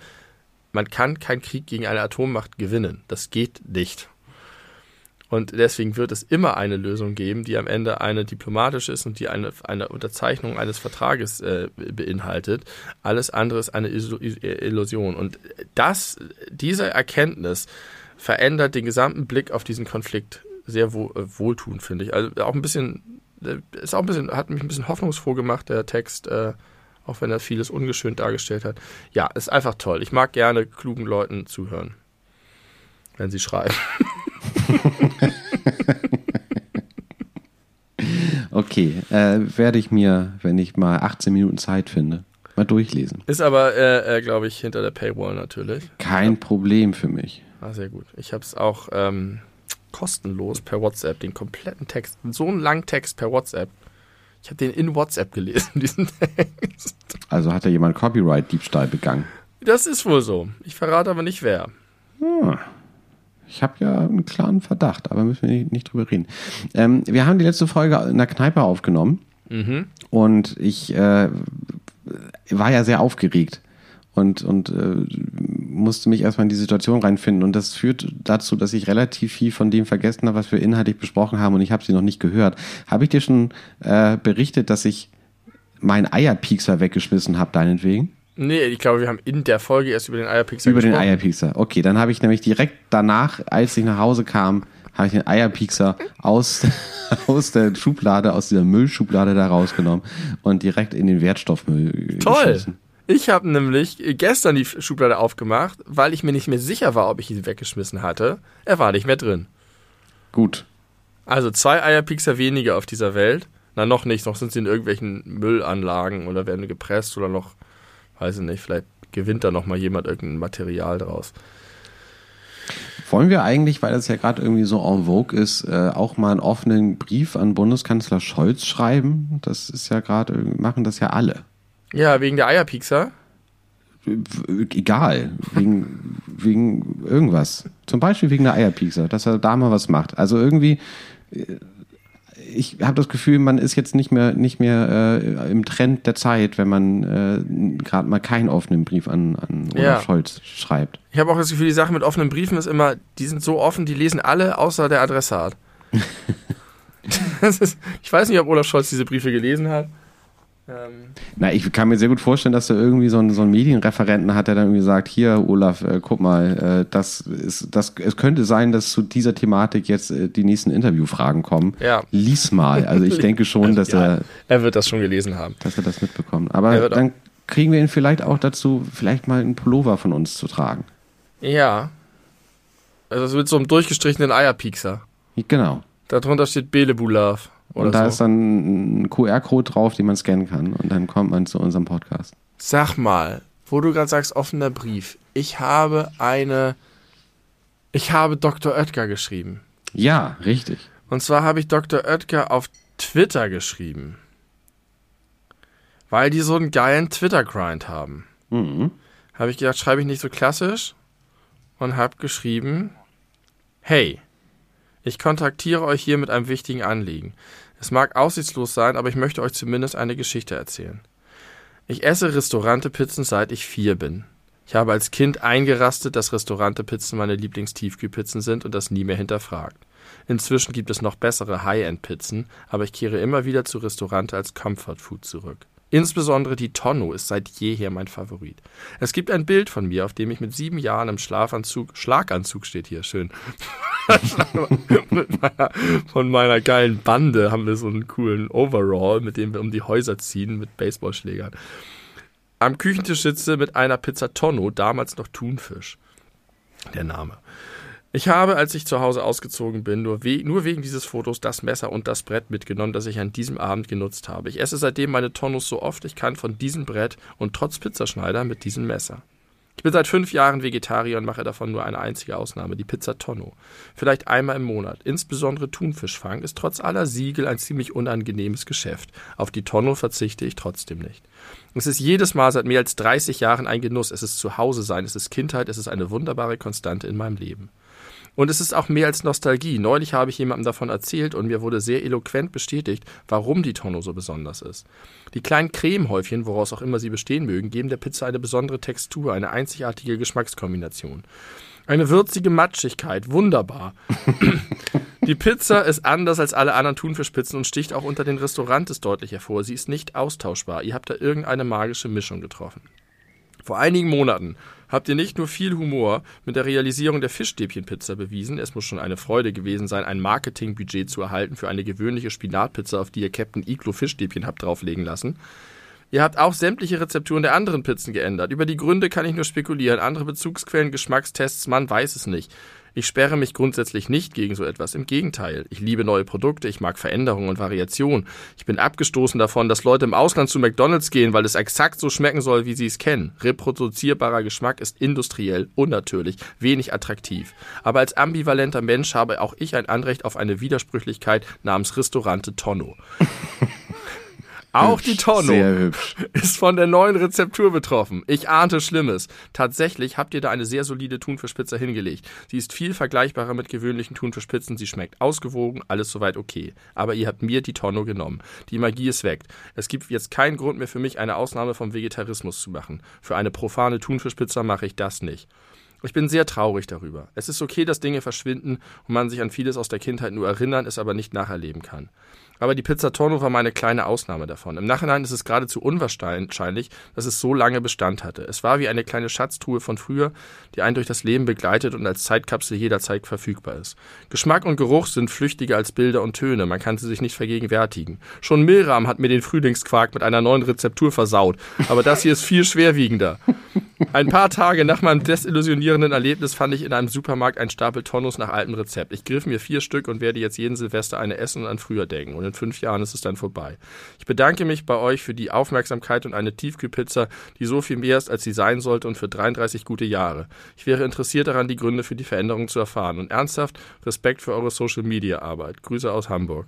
Man kann keinen Krieg gegen eine Atommacht gewinnen. Das geht nicht. Und deswegen wird es immer eine Lösung geben, die am Ende eine diplomatische ist und die eine, eine Unterzeichnung eines Vertrages äh, beinhaltet. Alles andere ist eine Illusion. Und das, diese Erkenntnis verändert den gesamten Blick auf diesen Konflikt sehr wohl, äh, wohltuend, finde ich. Also auch ein bisschen, äh, ist auch ein bisschen, hat mich ein bisschen hoffnungsfroh gemacht, der Text, äh, auch wenn er vieles ungeschönt dargestellt hat. Ja, ist einfach toll. Ich mag gerne klugen Leuten zuhören, wenn sie schreiben. okay, äh, werde ich mir, wenn ich mal 18 Minuten Zeit finde, mal durchlesen. Ist aber, äh, äh, glaube ich, hinter der Paywall natürlich. Kein ja. Problem für mich. Ah, sehr gut. Ich habe es auch ähm, kostenlos per WhatsApp, den kompletten Text, so einen langen Text per WhatsApp. Ich habe den in WhatsApp gelesen, diesen Text. Also hat da jemand Copyright-Diebstahl begangen? Das ist wohl so. Ich verrate aber nicht wer. Hm. Ich habe ja einen klaren Verdacht, aber müssen wir nicht, nicht drüber reden. Ähm, wir haben die letzte Folge in der Kneipe aufgenommen mhm. und ich äh, war ja sehr aufgeregt und, und äh, musste mich erstmal in die Situation reinfinden. Und das führt dazu, dass ich relativ viel von dem vergessen habe, was wir inhaltlich besprochen haben und ich habe sie noch nicht gehört. Habe ich dir schon äh, berichtet, dass ich meinen Eierpiekser weggeschmissen habe, deinetwegen? Nee, ich glaube, wir haben in der Folge erst über den Eierpixer Über gesprochen. den Eierpixer. Okay, dann habe ich nämlich direkt danach, als ich nach Hause kam, habe ich den Eierpiekser aus, aus der Schublade, aus dieser Müllschublade da rausgenommen und direkt in den Wertstoffmüll Toll. Ich habe nämlich gestern die Schublade aufgemacht, weil ich mir nicht mehr sicher war, ob ich sie weggeschmissen hatte. Er war nicht mehr drin. Gut. Also zwei Eierpiekser weniger auf dieser Welt. Na, noch nicht, noch sind sie in irgendwelchen Müllanlagen oder werden gepresst oder noch, weiß ich nicht, vielleicht gewinnt da noch mal jemand irgendein Material draus. Wollen wir eigentlich, weil das ja gerade irgendwie so en vogue ist, äh, auch mal einen offenen Brief an Bundeskanzler Scholz schreiben? Das ist ja gerade, machen das ja alle. Ja, wegen der Eierpiekser. Egal, wegen, wegen irgendwas. Zum Beispiel wegen der Eierpiekser, dass er da mal was macht. Also irgendwie, äh, ich habe das Gefühl, man ist jetzt nicht mehr, nicht mehr äh, im Trend der Zeit, wenn man äh, gerade mal keinen offenen Brief an, an Olaf Ja. Scholz schreibt. Ich habe auch das Gefühl, die Sache mit offenen Briefen ist immer, die sind so offen, die lesen alle außer der Adressat. ist, ich weiß nicht, ob Olaf Scholz diese Briefe gelesen hat. Ähm, Na, ich kann mir sehr gut vorstellen, dass er irgendwie so einen, so einen Medienreferenten hat, der dann irgendwie sagt, hier, Olaf, äh, guck mal, äh, das ist, das, es könnte sein, dass zu dieser Thematik jetzt äh, die nächsten Interviewfragen kommen. Ja. Lies mal. Also ich denke schon, dass ja, er, er wird das schon gelesen haben. dass er das mitbekommt. Er Aber wird dann kriegen wir ihn vielleicht auch dazu, vielleicht mal einen Pullover von uns zu tragen. Ja. Also mit so einem durchgestrichenen Eierpiekser. Genau. Darunter steht Belebulav. Oder Und da so. ist dann ein QR-Code drauf, den man scannen kann. Und dann kommt man zu unserem Podcast. Sag mal, wo du gerade sagst, offener Brief. Ich habe eine. Ich habe Dr. Oetker geschrieben. Ja, richtig. Und zwar habe ich Dr. Oetker auf Twitter geschrieben. Weil die so einen geilen Twitter-Grind haben. Mhm. Habe ich gedacht, schreibe ich nicht so klassisch. Und habe geschrieben: Hey, ich kontaktiere euch hier mit einem wichtigen Anliegen. Es mag aussichtslos sein, aber ich möchte euch zumindest eine Geschichte erzählen. Ich esse Restaurante-Pizzen seit ich vier bin. Ich habe als Kind eingerastet, dass Restaurante-Pizzen meine Lieblingstiefkühlpizzen sind und das nie mehr hinterfragt. Inzwischen gibt es noch bessere High-End-Pizzen, aber ich kehre immer wieder zu Restaurante als Comfort-Food zurück. Insbesondere die Tonno ist seit jeher mein Favorit. Es gibt ein Bild von mir, auf dem ich mit sieben Jahren im Schlafanzug, Schlaganzug steht hier, schön, von meiner geilen Bande haben wir so einen coolen Overall, mit dem wir um die Häuser ziehen mit Baseballschlägern. Am Küchentisch sitze mit einer Pizza Tonno, damals noch Thunfisch. Der Name. Ich habe, als ich zu Hause ausgezogen bin, nur, we nur wegen dieses Fotos das Messer und das Brett mitgenommen, das ich an diesem Abend genutzt habe. Ich esse seitdem meine Tonnos so oft ich kann von diesem Brett und trotz Pizzaschneider mit diesem Messer. Ich bin seit fünf Jahren Vegetarier und mache davon nur eine einzige Ausnahme, die Pizza Tonno. Vielleicht einmal im Monat. Insbesondere Thunfischfang ist trotz aller Siegel ein ziemlich unangenehmes Geschäft. Auf die Tonno verzichte ich trotzdem nicht. Es ist jedes Mal seit mehr als 30 Jahren ein Genuss. Es ist Zuhause sein, es ist Kindheit, es ist eine wunderbare Konstante in meinem Leben. Und es ist auch mehr als Nostalgie. Neulich habe ich jemandem davon erzählt und mir wurde sehr eloquent bestätigt, warum die Tonno so besonders ist. Die kleinen Cremehäufchen, woraus auch immer sie bestehen mögen, geben der Pizza eine besondere Textur, eine einzigartige Geschmackskombination. Eine würzige Matschigkeit, wunderbar. Die Pizza ist anders als alle anderen Thunfischpizzen und sticht auch unter den Restaurantes deutlich hervor. Sie ist nicht austauschbar. Ihr habt da irgendeine magische Mischung getroffen. Vor einigen Monaten habt ihr nicht nur viel Humor mit der Realisierung der Fischstäbchenpizza bewiesen, es muss schon eine Freude gewesen sein, ein Marketingbudget zu erhalten für eine gewöhnliche Spinatpizza, auf die ihr Captain Iglo Fischstäbchen habt drauflegen lassen. Ihr habt auch sämtliche Rezepturen der anderen Pizzen geändert. Über die Gründe kann ich nur spekulieren. Andere Bezugsquellen, Geschmackstests, man weiß es nicht. Ich sperre mich grundsätzlich nicht gegen so etwas. Im Gegenteil. Ich liebe neue Produkte, ich mag Veränderung und Variation. Ich bin abgestoßen davon, dass Leute im Ausland zu McDonalds gehen, weil es exakt so schmecken soll, wie sie es kennen. Reproduzierbarer Geschmack ist industriell, unnatürlich, wenig attraktiv. Aber als ambivalenter Mensch habe auch ich ein Anrecht auf eine Widersprüchlichkeit namens Restaurante Tonno. Auch die Tonno ist von der neuen Rezeptur betroffen. Ich ahnte Schlimmes. Tatsächlich habt ihr da eine sehr solide Thunfischpizza hingelegt. Sie ist viel vergleichbarer mit gewöhnlichen Thunfischpizzen. Sie schmeckt ausgewogen, alles soweit okay. Aber ihr habt mir die Tonno genommen. Die Magie ist weg. Es gibt jetzt keinen Grund mehr für mich, eine Ausnahme vom Vegetarismus zu machen. Für eine profane Thunfischpizza mache ich das nicht. Ich bin sehr traurig darüber. Es ist okay, dass Dinge verschwinden und man sich an vieles aus der Kindheit nur erinnern, es aber nicht nacherleben kann. Aber die Pizza Torno war meine kleine Ausnahme davon. Im Nachhinein ist es geradezu unwahrscheinlich, dass es so lange Bestand hatte. Es war wie eine kleine Schatztruhe von früher, die einen durch das Leben begleitet und als Zeitkapsel jederzeit verfügbar ist. Geschmack und Geruch sind flüchtiger als Bilder und Töne, man kann sie sich nicht vergegenwärtigen. Schon Milram hat mir den Frühlingsquark mit einer neuen Rezeptur versaut, aber das hier ist viel schwerwiegender. Ein paar Tage nach meinem desillusionierenden Erlebnis fand ich in einem Supermarkt einen Stapel Tonnos nach altem Rezept. Ich griff mir vier Stück und werde jetzt jeden Silvester eine essen und an früher denken. Und in fünf Jahren ist es dann vorbei. Ich bedanke mich bei euch für die Aufmerksamkeit und eine Tiefkühlpizza, die so viel mehr ist, als sie sein sollte und für 33 gute Jahre. Ich wäre interessiert daran, die Gründe für die Veränderung zu erfahren. Und ernsthaft Respekt für eure Social Media Arbeit. Grüße aus Hamburg.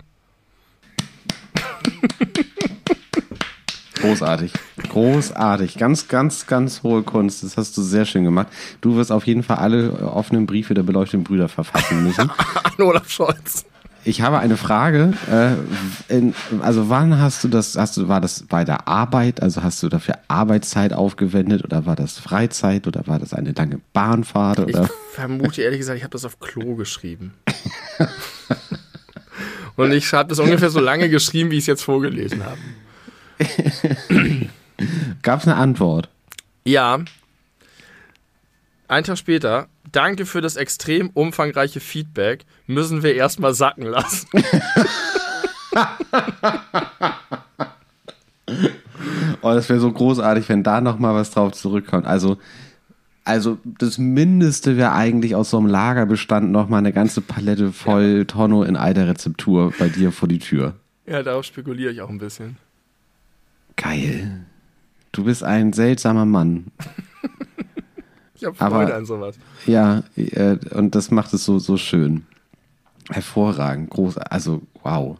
Großartig. Großartig. Ganz, ganz, ganz hohe Kunst. Das hast du sehr schön gemacht. Du wirst auf jeden Fall alle offenen Briefe der beleuchteten Brüder verfassen müssen. An Olaf Scholz. Ich habe eine Frage. Äh, in, also wann hast du das, hast du, war das bei der Arbeit, also hast du dafür Arbeitszeit aufgewendet oder war das Freizeit oder war das eine lange Bahnfahrt? Oder? Ich vermute ehrlich gesagt, ich habe das auf Klo geschrieben. Und ich habe das ungefähr so lange geschrieben, wie ich es jetzt vorgelesen habe. Gab es eine Antwort? Ja. Ein Tag später, danke für das extrem umfangreiche Feedback, müssen wir erstmal sacken lassen. oh, das wäre so großartig, wenn da nochmal was drauf zurückkommt. Also, also das Mindeste wäre eigentlich aus so einem Lagerbestand nochmal eine ganze Palette voll ja. Tonno in alter Rezeptur bei dir vor die Tür. Ja, darauf spekuliere ich auch ein bisschen. Geil. Du bist ein seltsamer Mann. ich habe Freude Aber, an sowas. Ja, äh, und das macht es so, so schön. Hervorragend, groß, also wow.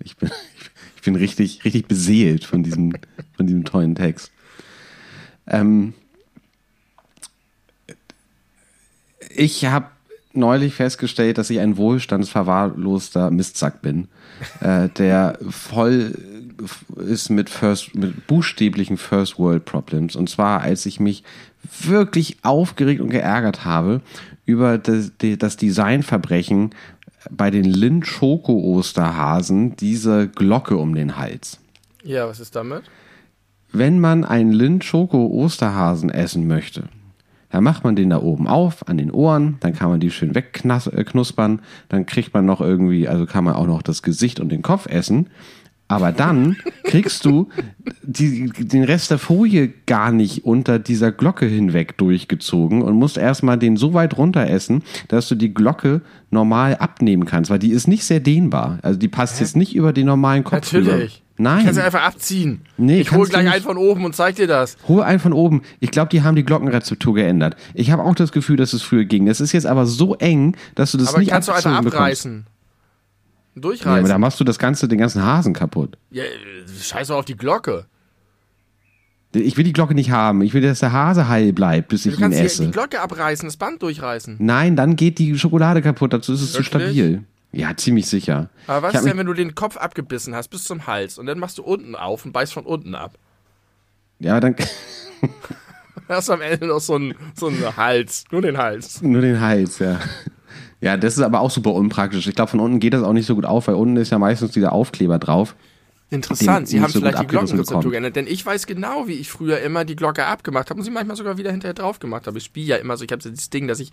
Ich bin, ich bin richtig, richtig beseelt von diesem, von diesem tollen Text. Ähm, ich habe neulich festgestellt, dass ich ein wohlstandsverwahrloster Mistsack bin, äh, der voll ist mit First, mit buchstäblichen First World Problems. Und zwar, als ich mich wirklich aufgeregt und geärgert habe über das, das Designverbrechen bei den Lind Schoko Osterhasen, diese Glocke um den Hals. Ja, was ist damit? Wenn man einen Lind Schoko Osterhasen essen möchte, dann macht man den da oben auf an den Ohren, dann kann man die schön wegknuspern, dann kriegt man noch irgendwie, also kann man auch noch das Gesicht und den Kopf essen. Aber dann kriegst du die, den Rest der Folie gar nicht unter dieser Glocke hinweg durchgezogen und musst erstmal den so weit runter essen, dass du die Glocke normal abnehmen kannst, weil die ist nicht sehr dehnbar. Also die passt Hä? jetzt nicht über den normalen Kopf. Natürlich. Nein. Kannst du einfach abziehen. Nee, ich hole gleich einen von oben und zeig dir das. Hol einen von oben. Ich glaube, die haben die Glockenrezeptur geändert. Ich habe auch das Gefühl, dass es früher ging. Das ist jetzt aber so eng, dass du das aber nicht kannst du einfach abreißen. Bekommst. Durchreißen. Ja, aber da machst du das Ganze, den ganzen Hasen kaputt. Ja, scheiß doch auf die Glocke. Ich will die Glocke nicht haben. Ich will, dass der Hase heil bleibt, bis ich ihn esse. Du kannst die Glocke abreißen, das Band durchreißen. Nein, dann geht die Schokolade kaputt. Dazu ist es Wirklich? zu stabil. Ja, ziemlich sicher. Aber was ist denn, wenn du den Kopf abgebissen hast bis zum Hals und dann machst du unten auf und beißt von unten ab? Ja, dann. hast du am Ende noch so einen, so einen Hals. Nur den Hals. Nur den Hals, ja. Ja, das ist aber auch super unpraktisch. Ich glaube, von unten geht das auch nicht so gut auf, weil unten ist ja meistens dieser Aufkleber drauf. Interessant, Sie haben so vielleicht die Glockenrezeptur geändert, denn ich weiß genau, wie ich früher immer die Glocke abgemacht habe und sie manchmal sogar wieder hinterher drauf gemacht habe. Ich spiele ja immer so, ich habe so das Ding, dass ich,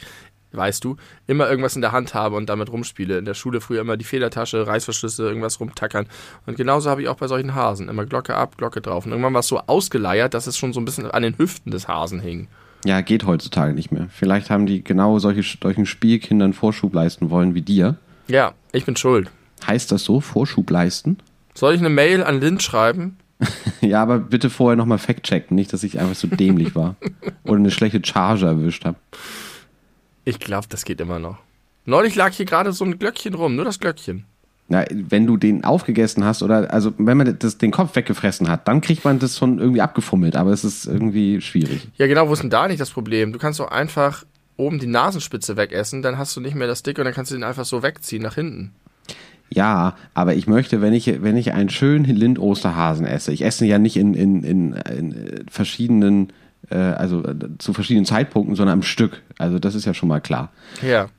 weißt du, immer irgendwas in der Hand habe und damit rumspiele. In der Schule früher immer die Federtasche, Reißverschlüsse, irgendwas rumtackern. Und genauso habe ich auch bei solchen Hasen. Immer Glocke ab, Glocke drauf. Und irgendwann war es so ausgeleiert, dass es schon so ein bisschen an den Hüften des Hasen hing. Ja, geht heutzutage nicht mehr. Vielleicht haben die genau solche, solchen Spielkindern Vorschub leisten wollen wie dir. Ja, ich bin schuld. Heißt das so, Vorschub leisten? Soll ich eine Mail an Lind schreiben? ja, aber bitte vorher nochmal fact-checken, nicht, dass ich einfach so dämlich war oder eine schlechte Charge erwischt habe. Ich glaube, das geht immer noch. Neulich lag hier gerade so ein Glöckchen rum, nur das Glöckchen. Na, wenn du den aufgegessen hast oder also wenn man das, den Kopf weggefressen hat, dann kriegt man das schon irgendwie abgefummelt, aber es ist irgendwie schwierig. Ja, genau, wo ist denn da nicht das Problem? Du kannst doch einfach oben die Nasenspitze wegessen, dann hast du nicht mehr das Dicke und dann kannst du den einfach so wegziehen nach hinten. Ja, aber ich möchte, wenn ich, wenn ich einen schönen Lind-Osterhasen esse, ich esse ja nicht in, in, in, in verschiedenen, äh, also äh, zu verschiedenen Zeitpunkten, sondern am Stück. Also das ist ja schon mal klar. Ja.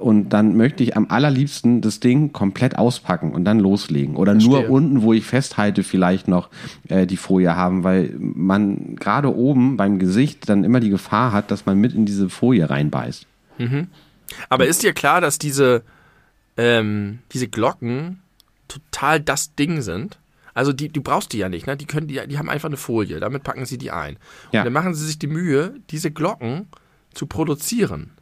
Und dann möchte ich am allerliebsten das Ding komplett auspacken und dann loslegen. Oder Verstehe. nur unten, wo ich festhalte, vielleicht noch äh, die Folie haben, weil man gerade oben beim Gesicht dann immer die Gefahr hat, dass man mit in diese Folie reinbeißt. Aber ist dir klar, dass diese, ähm, diese Glocken total das Ding sind? Also die, du brauchst die ja nicht, ne? Die können die, die haben einfach eine Folie, damit packen sie die ein. Ja. Und dann machen sie sich die Mühe, diese Glocken zu produzieren.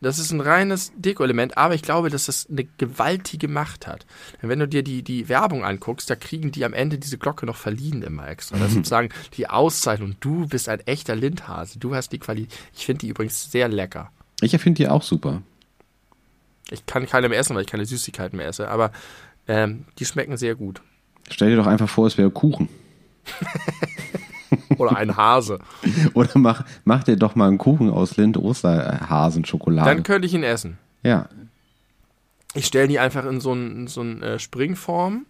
Das ist ein reines Deko-Element, aber ich glaube, dass das eine gewaltige Macht hat. Denn wenn du dir die, die Werbung anguckst, da kriegen die am Ende diese Glocke noch verliehen immer extra. Das ist sozusagen die Auszeichnung. Du bist ein echter Lindhase. Du hast die Qualität. Ich finde die übrigens sehr lecker. Ich finde die auch super. Ich kann keine mehr essen, weil ich keine Süßigkeiten mehr esse, aber ähm, die schmecken sehr gut. Stell dir doch einfach vor, es wäre Kuchen. Oder ein Hase. Oder mach, mach dir doch mal einen Kuchen aus Lind-Osterhasen-Schokolade. Dann könnte ich ihn essen. Ja, Ich stelle die einfach in so eine so ein, äh, Springform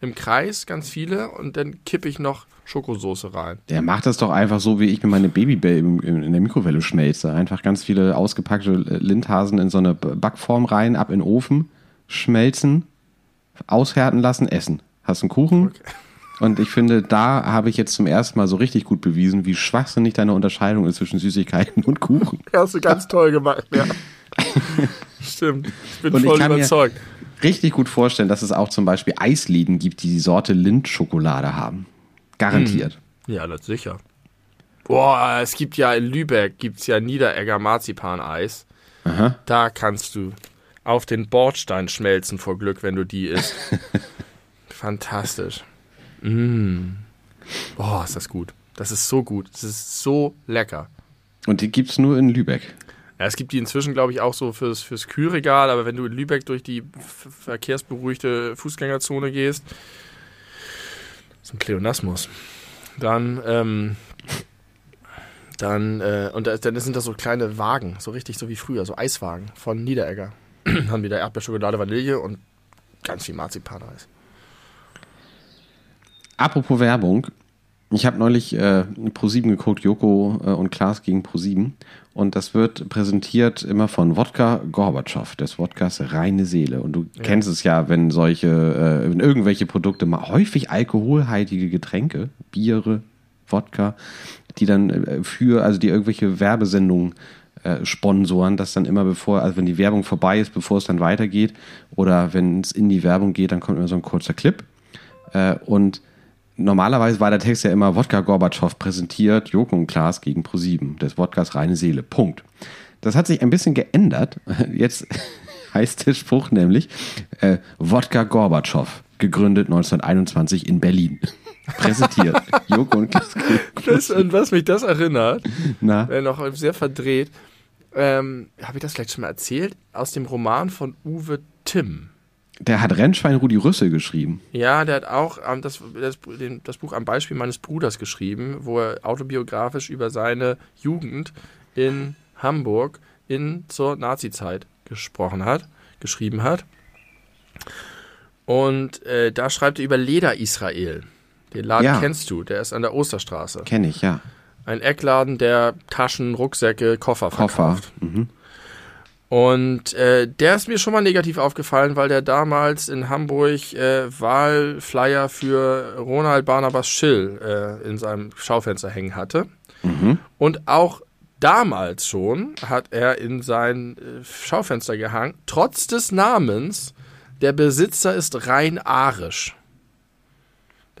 im Kreis, ganz viele, und dann kippe ich noch Schokosoße rein. Der macht das doch einfach so, wie ich mir meine Babybell in der Mikrowelle schmelze. Einfach ganz viele ausgepackte Lindhasen in so eine Backform rein, ab in den Ofen, schmelzen, aushärten lassen, essen. Hast einen Kuchen. Und ich finde, da habe ich jetzt zum ersten Mal so richtig gut bewiesen, wie schwachsinnig deine Unterscheidung ist zwischen Süßigkeiten und Kuchen. Hast du ganz toll gemacht, ja. Stimmt. Ich bin Und ich voll kann mir- überzeugt. Richtig gut vorstellen, dass es auch zum Beispiel Eisläden gibt, die die Sorte Lindschokolade haben. Garantiert. Ja, das sicher. Boah, es gibt ja in Lübeck gibt's ja Niederegger Marzipaneis. Aha. Da kannst du auf den Bordstein schmelzen vor Glück, wenn du die isst. Fantastisch. Mm. Boah, ist das gut. Das ist so gut. Das ist so lecker. Und die gibt's nur in Lübeck. Ja, es gibt die inzwischen, glaube ich, auch so fürs, fürs Kühlregal, aber wenn du in Lübeck durch die verkehrsberuhigte Fußgängerzone gehst, zum Pleonasmus, dann, ähm, dann, äh, und da, dann sind das so kleine Wagen, so richtig so wie früher, so Eiswagen von Niederegger. Haben wieder Erdbeerschokolade, Vanille und ganz viel Marzipaneis. Apropos Werbung. Ich habe neulich äh, Pro7 geguckt, Joko äh, und Klaas gegen Pro7. Und das wird präsentiert immer von Wodka Gorbatschow, des Wodkas reine Seele. Und du kennst es ja, wenn solche, äh, wenn irgendwelche Produkte mal häufig alkoholhaltige Getränke, Biere, Wodka, die dann äh, für, also die irgendwelche Werbesendungen äh, sponsoren, dass dann immer bevor, also wenn die Werbung vorbei ist, bevor es dann weitergeht, oder wenn es in die Werbung geht, dann kommt immer so ein kurzer Clip. Äh, und normalerweise war der Text ja immer Wodka Gorbatschow präsentiert, Joko und Klaas gegen ProSieben, des Wodkas reine Seele. Punkt. Das hat sich ein bisschen geändert. Jetzt heißt der Spruch nämlich äh, Wodka Gorbatschow, gegründet 1921 in Berlin. Präsentiert. Joko und Klaas Das, und was mich das erinnert, Na, äh, noch sehr verdreht, ähm, habe ich das vielleicht schon mal erzählt, aus dem Roman von Uwe Timm. der hat Rennschwein Rudi Rüssel geschrieben. Ja, der hat auch ähm, das, das, den, das Buch am Beispiel meines Bruders geschrieben, wo er autobiografisch über seine Jugend in Hamburg in zur Nazizeit gesprochen hat, geschrieben hat. Und äh, da schreibt er über Leder Israel. Den Laden Ja. kennst du, der ist an der Osterstraße. Kenne ich, ja. Ein Eckladen, der Taschen, Rucksäcke, Koffer Koffer. verkauft. Und äh, der ist mir schon mal negativ aufgefallen, weil der damals in Hamburg äh, Wahlflyer für Ronald Barnabas Schill äh, in seinem Schaufenster hängen hatte. Und auch damals schon hat er in sein äh, Schaufenster gehangen, trotz des Namens, der Besitzer ist rein arisch.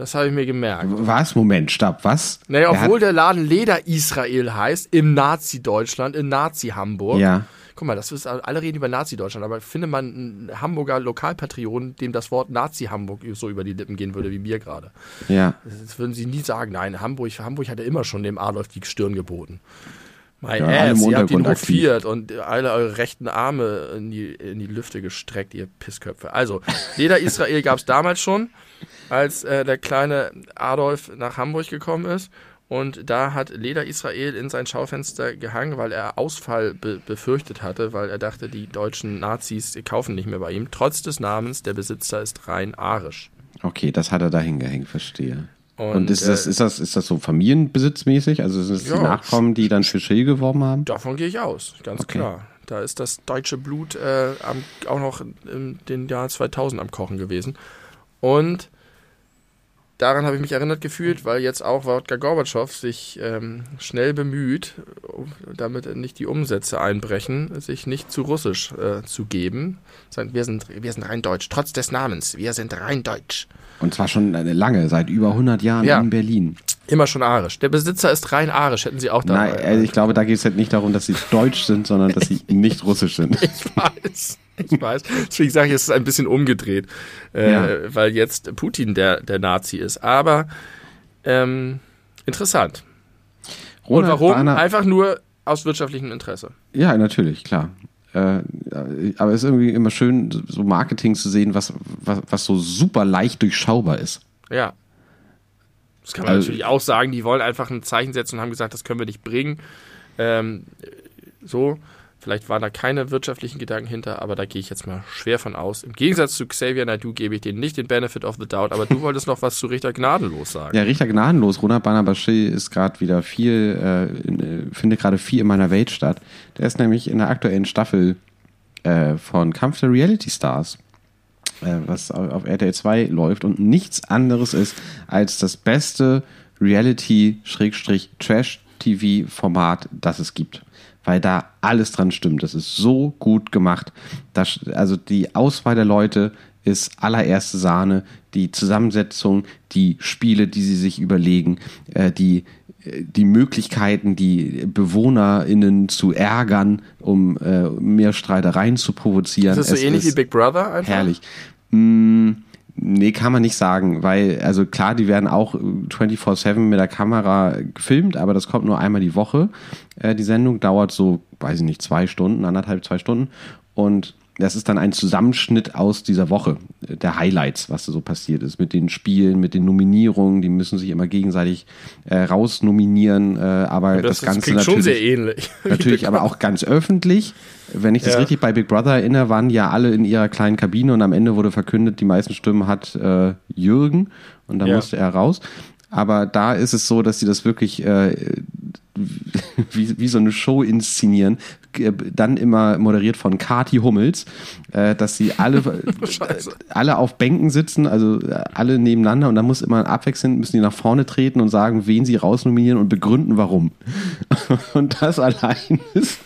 Das habe ich mir gemerkt. Was? Moment, stopp, was? Naja, obwohl der Laden Leder Israel heißt, im Nazi-Deutschland, in Nazi-Hamburg. Ja. Guck mal, das ist, alle reden über Nazi-Deutschland, aber finde man einen Hamburger Lokalpatrioten, dem das Wort Nazi-Hamburg so über die Lippen gehen würde, wie mir gerade. ja. Das würden sie nie sagen. Nein, Hamburg, Hamburg hat ja immer schon dem Adolf die Stirn geboten. My Ja, ass, ihr habt ihn hofiert und alle eure rechten Arme in die, in die Lüfte gestreckt, ihr Pissköpfe. Also, Leder Israel gab es damals schon, als äh, der kleine Adolf nach Hamburg gekommen ist. Und da hat Leder Israel in sein Schaufenster gehangen, weil er Ausfall be befürchtet hatte, weil er dachte, die deutschen Nazis kaufen nicht mehr bei ihm. Trotz des Namens, der Besitzer ist rein arisch. Okay, das hat er da hingehängt, verstehe. Und, Und, ist, das, äh, ist, das, ist das so familienbesitzmäßig? Also sind es Ja. die Nachkommen, die dann für Schill geworben haben? Davon gehe ich aus, ganz Okay. klar. Da ist das deutsche Blut äh, am, auch noch in den Jahr 2000 am Kochen gewesen. Und daran habe ich mich erinnert gefühlt, weil jetzt auch Wodka Gorbatschow sich ähm, schnell bemüht, damit nicht die Umsätze einbrechen, sich nicht zu russisch äh, zu geben. Wir sind, wir sind rein deutsch, trotz des Namens. Wir sind rein deutsch. Und zwar schon lange, seit über 100 Jahren ja. in Berlin. Immer schon arisch. Der Besitzer ist rein arisch, hätten sie auch da. Nein, also ich glaube, da geht es halt nicht darum, dass sie deutsch sind, sondern dass sie nicht russisch sind. Ich weiß. Ich weiß. Deswegen sage ich, es ist ein bisschen umgedreht, äh, ja. weil jetzt Putin der, der Nazi ist. Aber ähm, interessant. Ronald Und warum? Barner, Einfach nur aus wirtschaftlichem Interesse. Ja, natürlich, klar. Äh, aber es ist irgendwie immer schön, so Marketing zu sehen, was, was, was so super leicht durchschaubar ist. Ja. Das kann man also, natürlich auch sagen, die wollen einfach ein Zeichen setzen und haben gesagt, das können wir nicht bringen. Ähm, so. Vielleicht waren da keine wirtschaftlichen Gedanken hinter, aber da gehe ich jetzt mal schwer von aus. Im Gegensatz zu Xavier Naidoo gebe ich denen nicht den Benefit of the Doubt, aber du wolltest noch was zu Richter Gnadenlos sagen. Ja, Richter Gnadenlos. Ronald Banabashi ist gerade wieder viel, äh, findet gerade viel in meiner Welt statt. Der ist nämlich in der aktuellen Staffel äh, von Kampf der Reality Stars, äh, was auf RTL 2 läuft und nichts anderes ist als das beste Reality-Trash-TV-Format, das es gibt weil da alles dran stimmt. Das ist so gut gemacht. Das, also die Auswahl der Leute ist allererste Sahne, die Zusammensetzung, die Spiele, die sie sich überlegen, äh, die die Möglichkeiten, die BewohnerInnen zu ärgern, um äh, mehr Streitereien zu provozieren. Ist das so ähnlich wie Big Brother einfach? Herrlich. Mm, Nee, kann man nicht sagen, weil, also klar, die werden auch 24-7 mit der Kamera gefilmt, aber das kommt nur einmal die Woche. Äh, die Sendung dauert so, weiß ich nicht, zwei Stunden, anderthalb, zwei Stunden. Und das ist dann ein Zusammenschnitt aus dieser Woche, äh, der Highlights, was da so passiert ist, mit den Spielen, mit den Nominierungen, die müssen sich immer gegenseitig äh, rausnominieren, äh, aber das, das Ganze natürlich, schon sehr ähnlich. Natürlich, aber auch ganz öffentlich. Wenn ich das ja. richtig bei Big Brother erinnere, waren ja alle in ihrer kleinen Kabine und am Ende wurde verkündet, die meisten Stimmen hat äh, Jürgen und dann ja. musste er raus. Aber da ist es so, dass sie das wirklich äh, wie, wie so eine Show inszenieren, dann immer moderiert von Kati Hummels, äh, dass sie alle, äh, alle auf Bänken sitzen, also äh, alle nebeneinander und dann muss immer abwechselnd, müssen die nach vorne treten und sagen, wen sie rausnominieren und begründen, warum. Und das allein ist,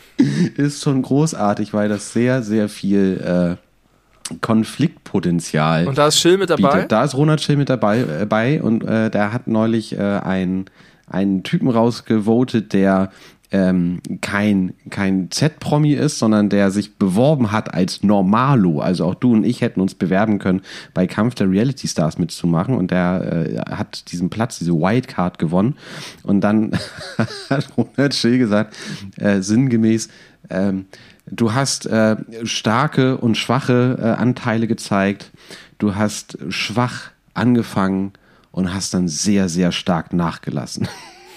ist schon großartig, weil das sehr, sehr viel äh, Konfliktpotenzial. Und da ist Schill mit dabei? Bietet. Da ist Ronald Schill mit dabei äh, bei und äh, der hat neulich äh, ein einen Typen rausgevotet, der ähm, kein, kein Z-Promi ist, sondern der sich beworben hat als Normalo. Also auch du und ich hätten uns bewerben können, bei Kampf der Reality Stars mitzumachen. Und der äh, hat diesen Platz, diese Wildcard gewonnen. Und dann hat Ronald Schill gesagt, äh, sinngemäß, ähm, du hast äh, starke und schwache äh, Anteile gezeigt. Du hast schwach angefangen und hast dann sehr, sehr stark nachgelassen.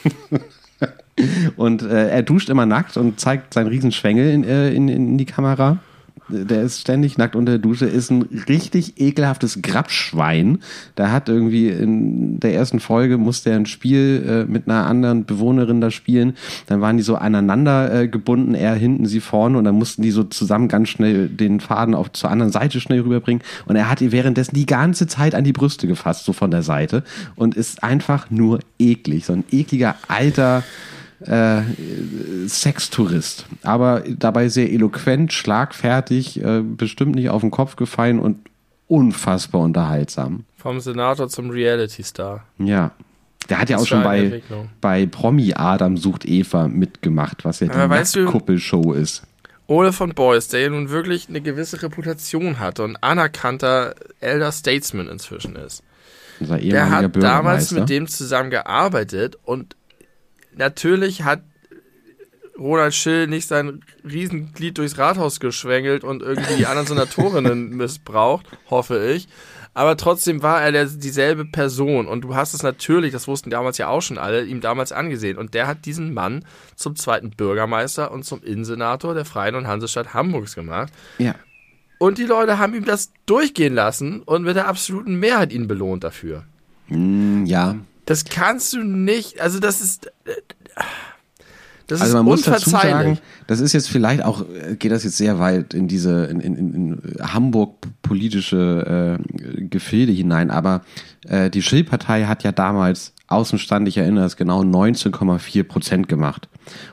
und äh, er duscht immer nackt und zeigt seinen Riesenschwengel in, äh, in, in die Kamera der ist ständig nackt unter der Dusche, ist ein richtig ekelhaftes Grabschwein. Der hat irgendwie in der ersten Folge musste er ein Spiel äh, mit einer anderen Bewohnerin da spielen. Dann waren die so aneinander äh, gebunden, er hinten, sie vorne und dann mussten die so zusammen ganz schnell den Faden auf zur anderen Seite schnell rüberbringen. Und er hat ihr währenddessen die ganze Zeit an die Brüste gefasst, so von der Seite und ist einfach nur eklig. So ein ekliger alter äh, Sextourist, aber dabei sehr eloquent, schlagfertig, äh, bestimmt nicht auf den Kopf gefallen und unfassbar unterhaltsam. Vom Senator zum Reality-Star. Ja. Der hat ja auch schon bei, bei Promi Adam sucht Eva mitgemacht, was ja die Kuppelshow ist. Ole von Boys, der ja nun wirklich eine gewisse Reputation hat und anerkannter Elder Statesman inzwischen ist. Der hat damals mit dem zusammengearbeitet und natürlich hat Ronald Schill nicht sein Riesenglied durchs Rathaus geschwängelt und irgendwie die anderen Senatorinnen missbraucht, hoffe ich. Aber trotzdem war er der, dieselbe Person und du hast es natürlich, das wussten damals ja auch schon alle, ihm damals angesehen. Und der hat diesen Mann zum zweiten Bürgermeister und zum Innensenator der Freien und Hansestadt Hamburgs gemacht. Ja. Und die Leute haben ihm das durchgehen lassen und mit der absoluten Mehrheit ihn belohnt dafür. Mm, ja. Das kannst du nicht, also das ist. Äh, Das also ist man muss dazu sagen, das ist jetzt vielleicht auch, äh, geht das jetzt sehr weit in diese, in, in, in Hamburg politische äh, Gefilde hinein, aber äh, die Schill-Partei hat ja damals Außenstand, ich erinnere es genau, 19,4 Prozent gemacht.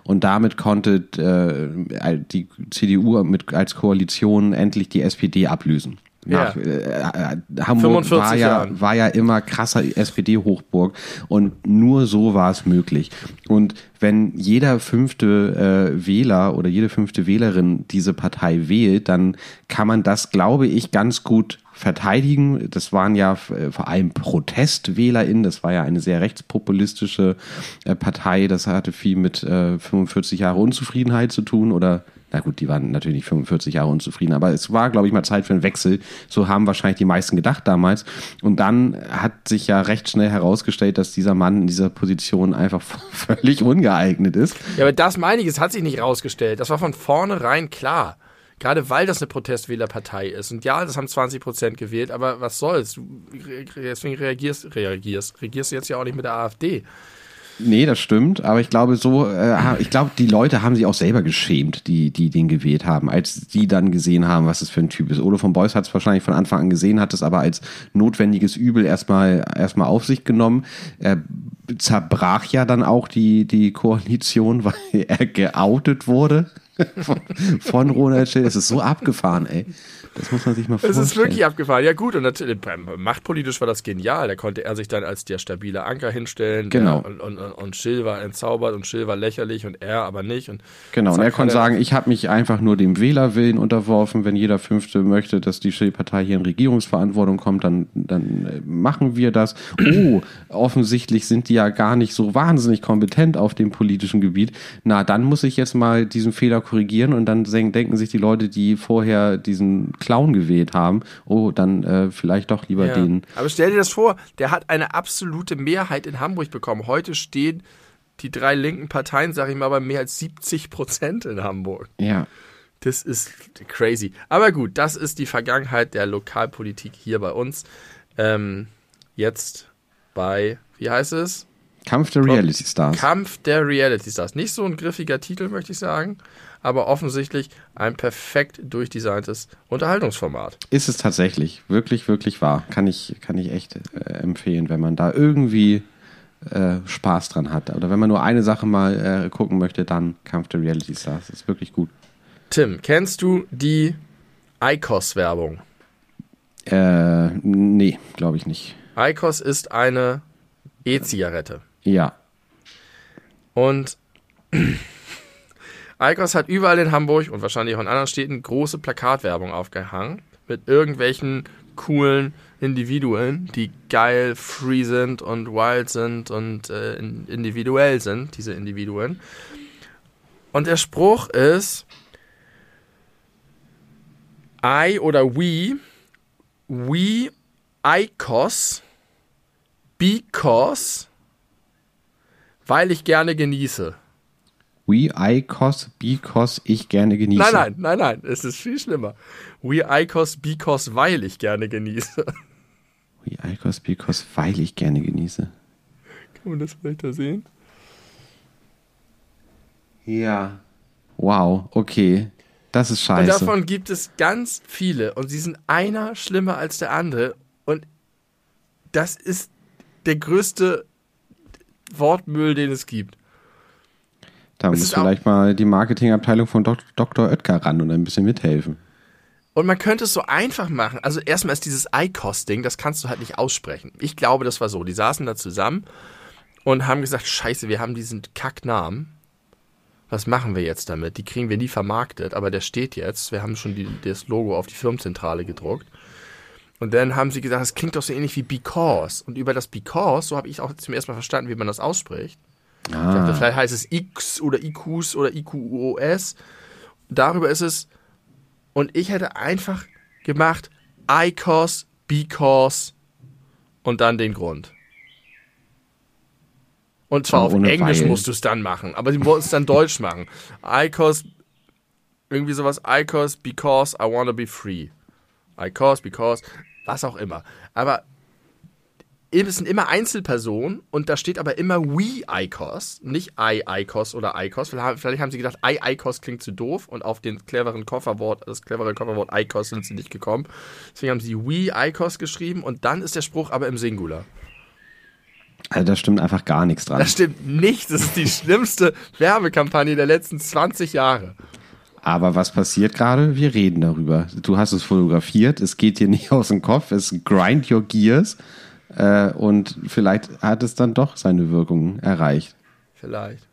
Und damit konnte äh, die CDU mit, als Koalition endlich die SPD ablösen. Nach, Ja. äh, äh, Hamburg 45 war ja, Jahren. war ja immer krasser SPD-Hochburg und nur so war es möglich. Und wenn jeder fünfte äh, Wähler oder jede fünfte Wählerin diese Partei wählt, dann kann man das, glaube ich, ganz gut verteidigen. Das waren ja äh, vor allem ProtestwählerInnen, das war ja eine sehr rechtspopulistische äh, Partei, das hatte viel mit äh, 45 Jahre Unzufriedenheit zu tun oder na gut, die waren natürlich nicht 45 Jahre unzufrieden, aber es war, glaube ich, mal Zeit für einen Wechsel. So haben wahrscheinlich die meisten gedacht damals. Und dann hat sich ja recht schnell herausgestellt, dass dieser Mann in dieser Position einfach völlig ungeeignet ist. Ja, aber das meine ich, es hat sich nicht rausgestellt. Das war von vornherein klar. Gerade weil das eine Protestwählerpartei ist. Und ja, das haben 20 Prozent gewählt, aber was soll's? Deswegen reagierst, reagierst, regierst du jetzt ja auch nicht mit der AfD. Nee, das stimmt, aber ich glaube so, äh, ich glaube, die Leute haben sich auch selber geschämt, die, die den gewählt haben, als die dann gesehen haben, was es für ein Typ ist. Ole von Beuys hat es wahrscheinlich von Anfang an gesehen, hat es aber als notwendiges Übel erstmal erstmal auf sich genommen. Er zerbrach ja dann auch die, die Koalition, weil er geoutet wurde von, von Ronald Schill. Das ist so abgefahren, ey. Das muss man sich mal Es vorstellen. ist wirklich abgefahren. Ja gut, und natürlich, machtpolitisch war das genial. Da konnte er sich dann als der stabile Anker hinstellen. Genau. Der, und, und, und, Schill war entzaubert und Schill war lächerlich und er aber nicht. Und Genau, und er konnte sagen, ich habe mich einfach nur dem Wählerwillen unterworfen. Wenn jeder Fünfte möchte, dass die Schill-Partei hier in Regierungsverantwortung kommt, dann, dann äh, machen wir das. Oh, offensichtlich sind die ja gar nicht so wahnsinnig kompetent auf dem politischen Gebiet. Na, dann muss ich jetzt mal diesen Fehler korrigieren und dann denken sich die Leute, die vorher diesen Clown gewählt haben, oh, dann äh, vielleicht doch lieber Ja. den. Aber stell dir das vor, der hat eine absolute Mehrheit in Hamburg bekommen. Heute stehen die drei linken Parteien, sage ich mal, bei mehr als 70 Prozent in Hamburg. Ja. Das ist crazy. Aber gut, das ist die Vergangenheit der Lokalpolitik hier bei uns. Ähm, jetzt bei, wie heißt es? Kampf der Reality Stars. Kampf der Reality Stars. Nicht so ein griffiger Titel, möchte ich sagen, aber offensichtlich ein perfekt durchdesigntes Unterhaltungsformat. Ist es tatsächlich. Wirklich, wirklich wahr. Kann ich, kann ich echt äh, empfehlen, wenn man da irgendwie äh, Spaß dran hat. Oder wenn man nur eine Sache mal äh, gucken möchte, dann Kampf der Reality Stars. ist wirklich gut. Tim, kennst du die ICOS-Werbung? Äh, nee, glaube ich nicht. ICOS ist eine E-Zigarette. Ja. Und ICOS hat überall in Hamburg und wahrscheinlich auch in anderen Städten große Plakatwerbung aufgehangen mit irgendwelchen coolen Individuen, die geil, free sind und wild sind und äh, in- individuell sind, diese Individuen. Und der Spruch ist I oder we, we ICOS because weil ich gerne genieße. We Icos, because ich gerne genieße. Nein, nein, nein, nein, es ist viel schlimmer. We Icos because weil ich gerne genieße. We Icos, because weil ich gerne genieße. Kann man das vielleicht da sehen? Ja. Wow, okay. Das ist Und scheiße. davon gibt es ganz viele und sie sind einer schlimmer als der andere und das ist der größte Wortmüll, den es gibt. Da muss vielleicht mal die Marketingabteilung von Dok Dr. Oetker ran und ein bisschen mithelfen. Und man könnte es so einfach machen. Also erstmal ist dieses ICOS-Ding, das kannst du halt nicht aussprechen. Ich glaube, das war so. Die saßen da zusammen und haben gesagt, scheiße, wir haben diesen Kacknamen. Was machen wir jetzt damit? Die kriegen wir nie vermarktet, aber der steht jetzt. Wir haben schon die, das Logo auf die Firmenzentrale gedruckt. Und dann haben sie gesagt, das klingt doch so ähnlich wie Because. Und über das Because, so habe ich auch zum ersten Mal verstanden, wie man das ausspricht. Dachte, Ah, vielleicht heißt es X oder IQs oder IQOS. Darüber ist es. Und ich hätte einfach gemacht ICOS, because und dann den Grund. Und zwar Aber auf Englisch weil. musst du es dann machen. Aber sie wollten es dann Deutsch machen. ICOS, irgendwie sowas. ICOS, because I wanna be free. ICOS, because, was auch immer. Aber es sind immer Einzelpersonen und da steht aber immer We ICOS, nicht I ICOS oder ICOS. Vielleicht haben sie gedacht, I ICOS klingt zu doof und auf den cleveren Kofferwort, das clevere Kofferwort ICOS sind sie nicht gekommen. Deswegen haben sie We ICOS geschrieben und dann ist der Spruch aber im Singular. Also da stimmt einfach gar nichts dran. Das stimmt nicht. Das ist die schlimmste Werbekampagne der letzten 20 Jahre. Aber was passiert gerade? Wir reden darüber. Du hast es fotografiert, es geht dir nicht aus dem Kopf, es grind your gears äh, und vielleicht hat es dann doch seine Wirkung erreicht. Vielleicht.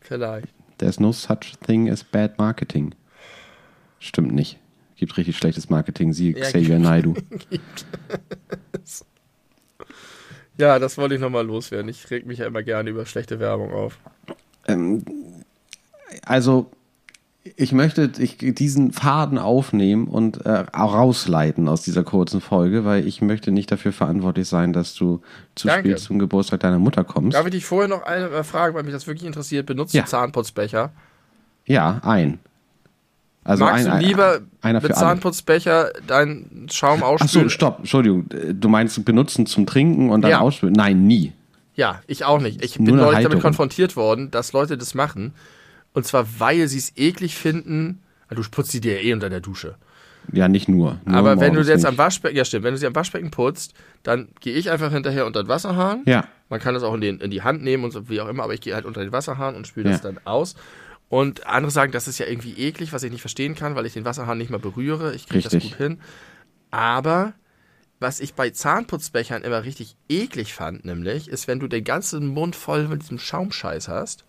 Vielleicht. There's no such thing as bad marketing. Stimmt nicht. Gibt richtig schlechtes Marketing. Sie, ja, Xavier Naidu. ja, das wollte ich nochmal loswerden. Ich reg mich ja immer gerne über schlechte Werbung auf. Ähm, also ich möchte ich, diesen Faden aufnehmen und äh, rausleiten aus dieser kurzen Folge, weil ich möchte nicht dafür verantwortlich sein, dass du zu Danke. spät zum Geburtstag deiner Mutter kommst. Darf ich dich vorher noch eine äh, Frage, weil mich das wirklich interessiert? Benutzt ja. du Zahnputzbecher? Ja, ein. Also Magst ein, du lieber ein, mit Zahnputzbecher deinen Schaum ausspülen? Achso, stopp, Entschuldigung. Du meinst benutzen zum Trinken und dann ja. ausspülen? Nein, nie. Ja, ich auch nicht. Ich bin neulich damit konfrontiert worden, dass Leute das machen. Und zwar, weil sie es eklig finden. Also du putzt sie dir eh unter der Dusche. Ja, nicht nur. nur Aber wenn du jetzt nicht. am Waschbecken, ja stimmt, wenn du sie am Waschbecken putzt, dann gehe ich einfach hinterher unter den Wasserhahn. Ja. Man kann das auch in, den, in die Hand nehmen und so, wie auch immer, aber ich gehe halt unter den Wasserhahn und spüle ja. das dann aus. Und andere sagen, das ist ja irgendwie eklig, was ich nicht verstehen kann, weil ich den Wasserhahn nicht mehr berühre. Ich kriege das gut hin. Aber was ich bei Zahnputzbechern immer richtig eklig fand, nämlich, ist, wenn du den ganzen Mund voll mit diesem Schaumscheiß hast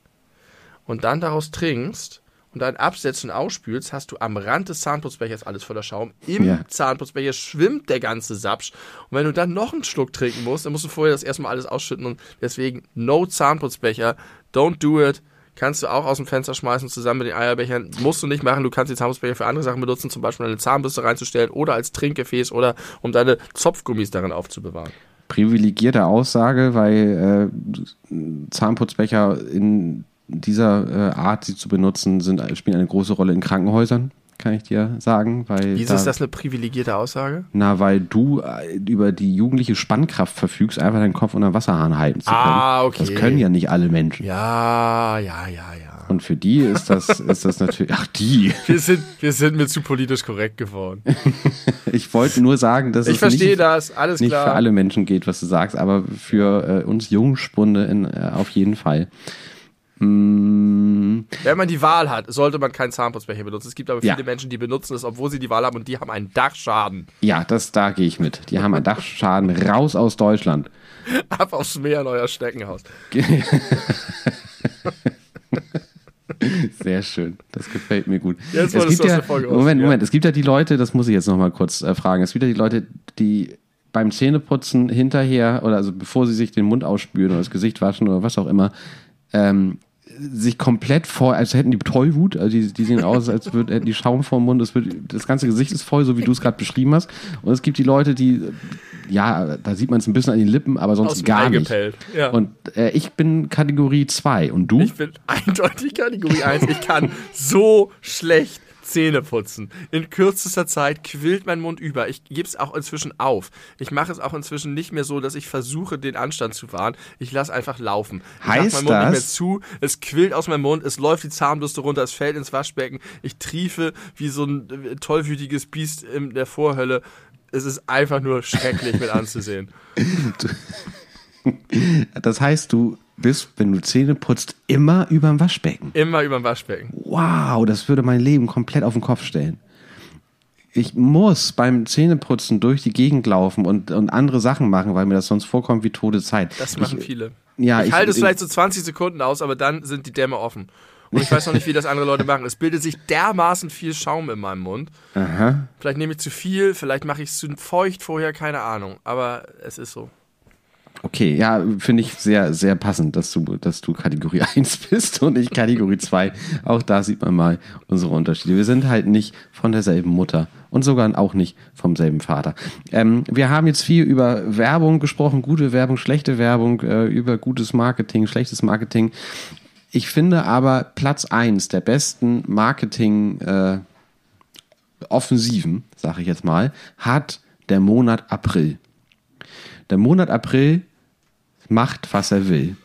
und dann daraus trinkst und dann absetzt und ausspülst, hast du am Rand des Zahnputzbechers alles voller Schaum. Im ja. Zahnputzbecher schwimmt der ganze Sapsch. Und wenn du dann noch einen Schluck trinken musst, dann musst du vorher das erstmal alles ausschütten. Und deswegen no Zahnputzbecher. Don't do it. Kannst du auch aus dem Fenster schmeißen zusammen mit den Eierbechern. Musst du nicht machen. Du kannst die Zahnputzbecher für andere Sachen benutzen, zum Beispiel eine Zahnbürste reinzustellen oder als Trinkgefäß oder um deine Zopfgummis darin aufzubewahren privilegierte Aussage, weil äh, Zahnputzbecher in dieser äh, Art, sie zu benutzen, sind, spielen eine große Rolle in Krankenhäusern, kann ich dir sagen. Weil Wieso da, ist das eine privilegierte Aussage? Na, weil du äh, über die jugendliche Spannkraft verfügst, einfach deinen Kopf unter Wasserhahn halten zu können. Ah, okay. Das können ja nicht alle Menschen. Ja, ja, ja, ja. Und für die ist das, ist das natürlich. Ach, die. Wir sind, wir sind mir zu politisch korrekt geworden. ich wollte nur sagen, dass ich es verstehe nicht, das, alles nicht für alle Menschen geht, was du sagst, aber für äh, uns Jungspunde in, äh, auf jeden Fall. Mm. Wenn man die Wahl hat, sollte man keinen Zahnputzbecher benutzen. Es gibt aber viele ja. Menschen, die benutzen es, obwohl sie die Wahl haben und die haben einen Dachschaden. Ja, das da gehe ich mit. Die haben einen Dachschaden raus aus Deutschland. Ab aufs Meer in euer Steckenhaus. Sehr schön. Das gefällt mir gut. Jetzt es gibt ja, Folge Moment, Moment. Es gibt ja die Leute, das muss ich jetzt nochmal kurz äh, fragen. Es gibt ja die Leute, die beim Zähneputzen hinterher oder also bevor sie sich den Mund ausspülen oder das Gesicht waschen oder was auch immer, ähm, sich komplett voll, als hätten die Tollwut, also die, die sehen aus, als würden hätten die Schaum vorm Mund, das, wird, das ganze Gesicht ist voll, so wie du es gerade beschrieben hast. Und es gibt die Leute, die, ja, da sieht man es ein bisschen an den Lippen, aber sonst gar nicht. Ja. Und äh, ich bin Kategorie 2 und du? Ich bin eindeutig Kategorie 1. Ich kann so schlecht Zähne putzen. In kürzester Zeit quillt mein Mund über. Ich gebe es auch inzwischen auf. Ich mache es auch inzwischen nicht mehr so, dass ich versuche, den Anstand zu wahren. Ich lasse einfach laufen. Ich heißt mein Mund das? nicht mehr zu. Es quillt aus meinem Mund. Es läuft die Zahnbürste runter. Es fällt ins Waschbecken. Ich triefe wie so ein äh, tollwütiges Biest in der Vorhölle. Es ist einfach nur schrecklich mit anzusehen. Das heißt, du bist, wenn du Zähne putzt, immer überm Waschbecken. Immer überm Waschbecken. Wow, das würde mein Leben komplett auf den Kopf stellen. Ich muss beim Zähneputzen durch die Gegend laufen und, und andere Sachen machen, weil mir das sonst vorkommt wie tote Zeit. Das machen ich, viele. Ja, ich, ich halte es vielleicht so 20 Sekunden aus, aber dann sind die Dämme offen. Und ich weiß noch nicht, wie das andere Leute machen. Es bildet sich dermaßen viel Schaum in meinem Mund. Aha. Vielleicht nehme ich zu viel, vielleicht mache ich es zu feucht vorher, keine Ahnung. Aber es ist so. Okay, ja, finde ich sehr, sehr passend, dass du, dass du Kategorie 1 bist und ich Kategorie 2. Auch da sieht man mal unsere Unterschiede. Wir sind halt nicht von derselben Mutter und sogar auch nicht vom selben Vater. Ähm, wir haben jetzt viel über Werbung gesprochen, gute Werbung, schlechte Werbung, äh, über gutes Marketing, schlechtes Marketing. Ich finde aber Platz 1 der besten Marketing äh, Offensiven, sage ich jetzt mal, hat der Monat April. Der Monat April macht, was er will.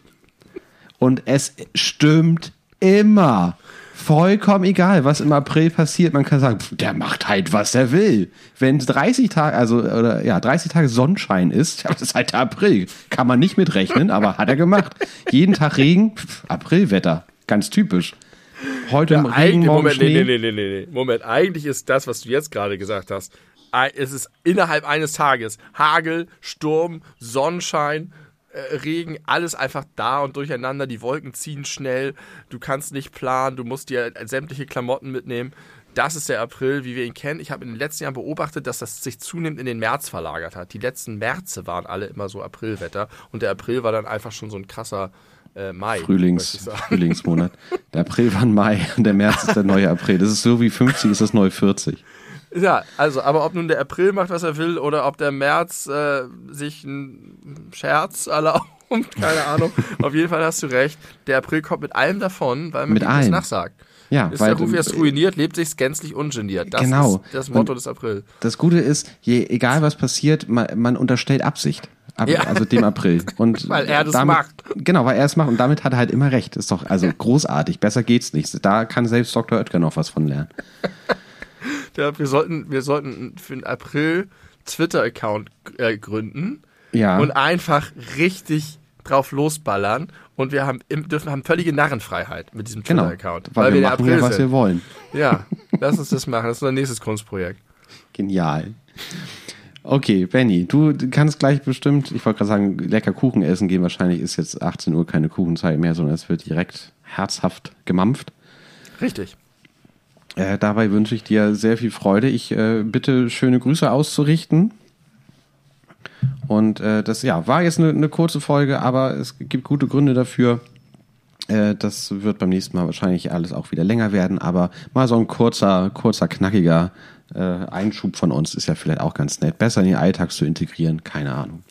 Und es stimmt immer. Vollkommen egal, was im April passiert. Man kann sagen, pf, der macht halt, was er will. Wenn 30 Tage, also, oder, ja, 30 Tage Sonnenschein ist, ja, das ist halt der April. Kann man nicht mitrechnen, aber hat er gemacht. Jeden Tag Regen, pf, Aprilwetter. Ganz typisch. Heute im Regen, morgen Moment, nee, Schnee. nee, nee, nee, nee. Moment, eigentlich ist das, was du jetzt gerade gesagt hast, es ist innerhalb eines Tages Hagel, Sturm, Sonnenschein, äh, Regen, alles einfach da und durcheinander. Die Wolken ziehen schnell, du kannst nicht planen, du musst dir sämtliche Klamotten mitnehmen. Das ist der April, wie wir ihn kennen. Ich habe in den letzten Jahren beobachtet, dass das sich zunehmend in den März verlagert hat. Die letzten Märze waren alle immer so Aprilwetter und der April war dann einfach schon so ein krasser äh, Mai. Frühlings. Frühlingsmonat. Der April war ein Mai und der März ist der neue April. Das ist so wie 50 ist das neue 40. Ja, also, aber ob nun der April macht, was er will, oder ob der März äh, sich einen Scherz erlaubt, keine Ahnung. Auf jeden Fall hast du recht. Der April kommt mit allem davon, weil man Mit allem. nachsagt. Ja, Ist weil der Ruf erst ruiniert, lebt sich's gänzlich ungeniert. Das Genau. ist das Motto Und- des April. das Gute ist, je, egal was passiert, man, man unterstellt Absicht. Ab, Ja. Also dem April. Und Weil er das damit, macht. Genau, weil er es macht und damit hat er halt immer recht. Ist doch also großartig. Besser geht's nicht. Da kann selbst Dr. Oetker noch was von lernen. Ja, wir, sollten, wir sollten für den April Twitter-Account äh, gründen Ja. und einfach richtig drauf losballern. Und wir haben, dürfen, haben völlige Narrenfreiheit mit diesem genau. Twitter-Account. Weil, wir der machen ja, was wir wollen. Ja, lass uns das machen. Das ist unser nächstes Kunstprojekt. Genial. Okay, Benny, du kannst gleich bestimmt, ich wollte gerade sagen, lecker Kuchen essen gehen. Wahrscheinlich ist jetzt 18 Uhr keine Kuchenzeit mehr, sondern es wird direkt herzhaft gemampft. Richtig. Äh, dabei wünsche ich dir sehr viel Freude. Ich äh, bitte schöne Grüße auszurichten. Und äh, das ja war jetzt eine, eine kurze Folge, aber es gibt gute Gründe dafür. Äh, das wird beim nächsten Mal wahrscheinlich alles auch wieder länger werden, aber mal so ein kurzer, kurzer, knackiger äh, Einschub von uns ist ja vielleicht auch ganz nett. Besser in den Alltag zu integrieren, keine Ahnung.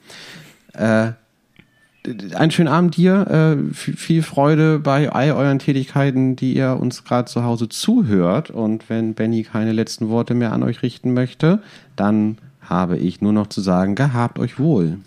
Einen schönen Abend dir, äh, viel Freude bei all euren Tätigkeiten, die ihr uns gerade zu Hause zuhört. Und wenn Benny keine letzten Worte mehr an euch richten möchte, dann habe ich nur noch zu sagen, gehabt euch wohl.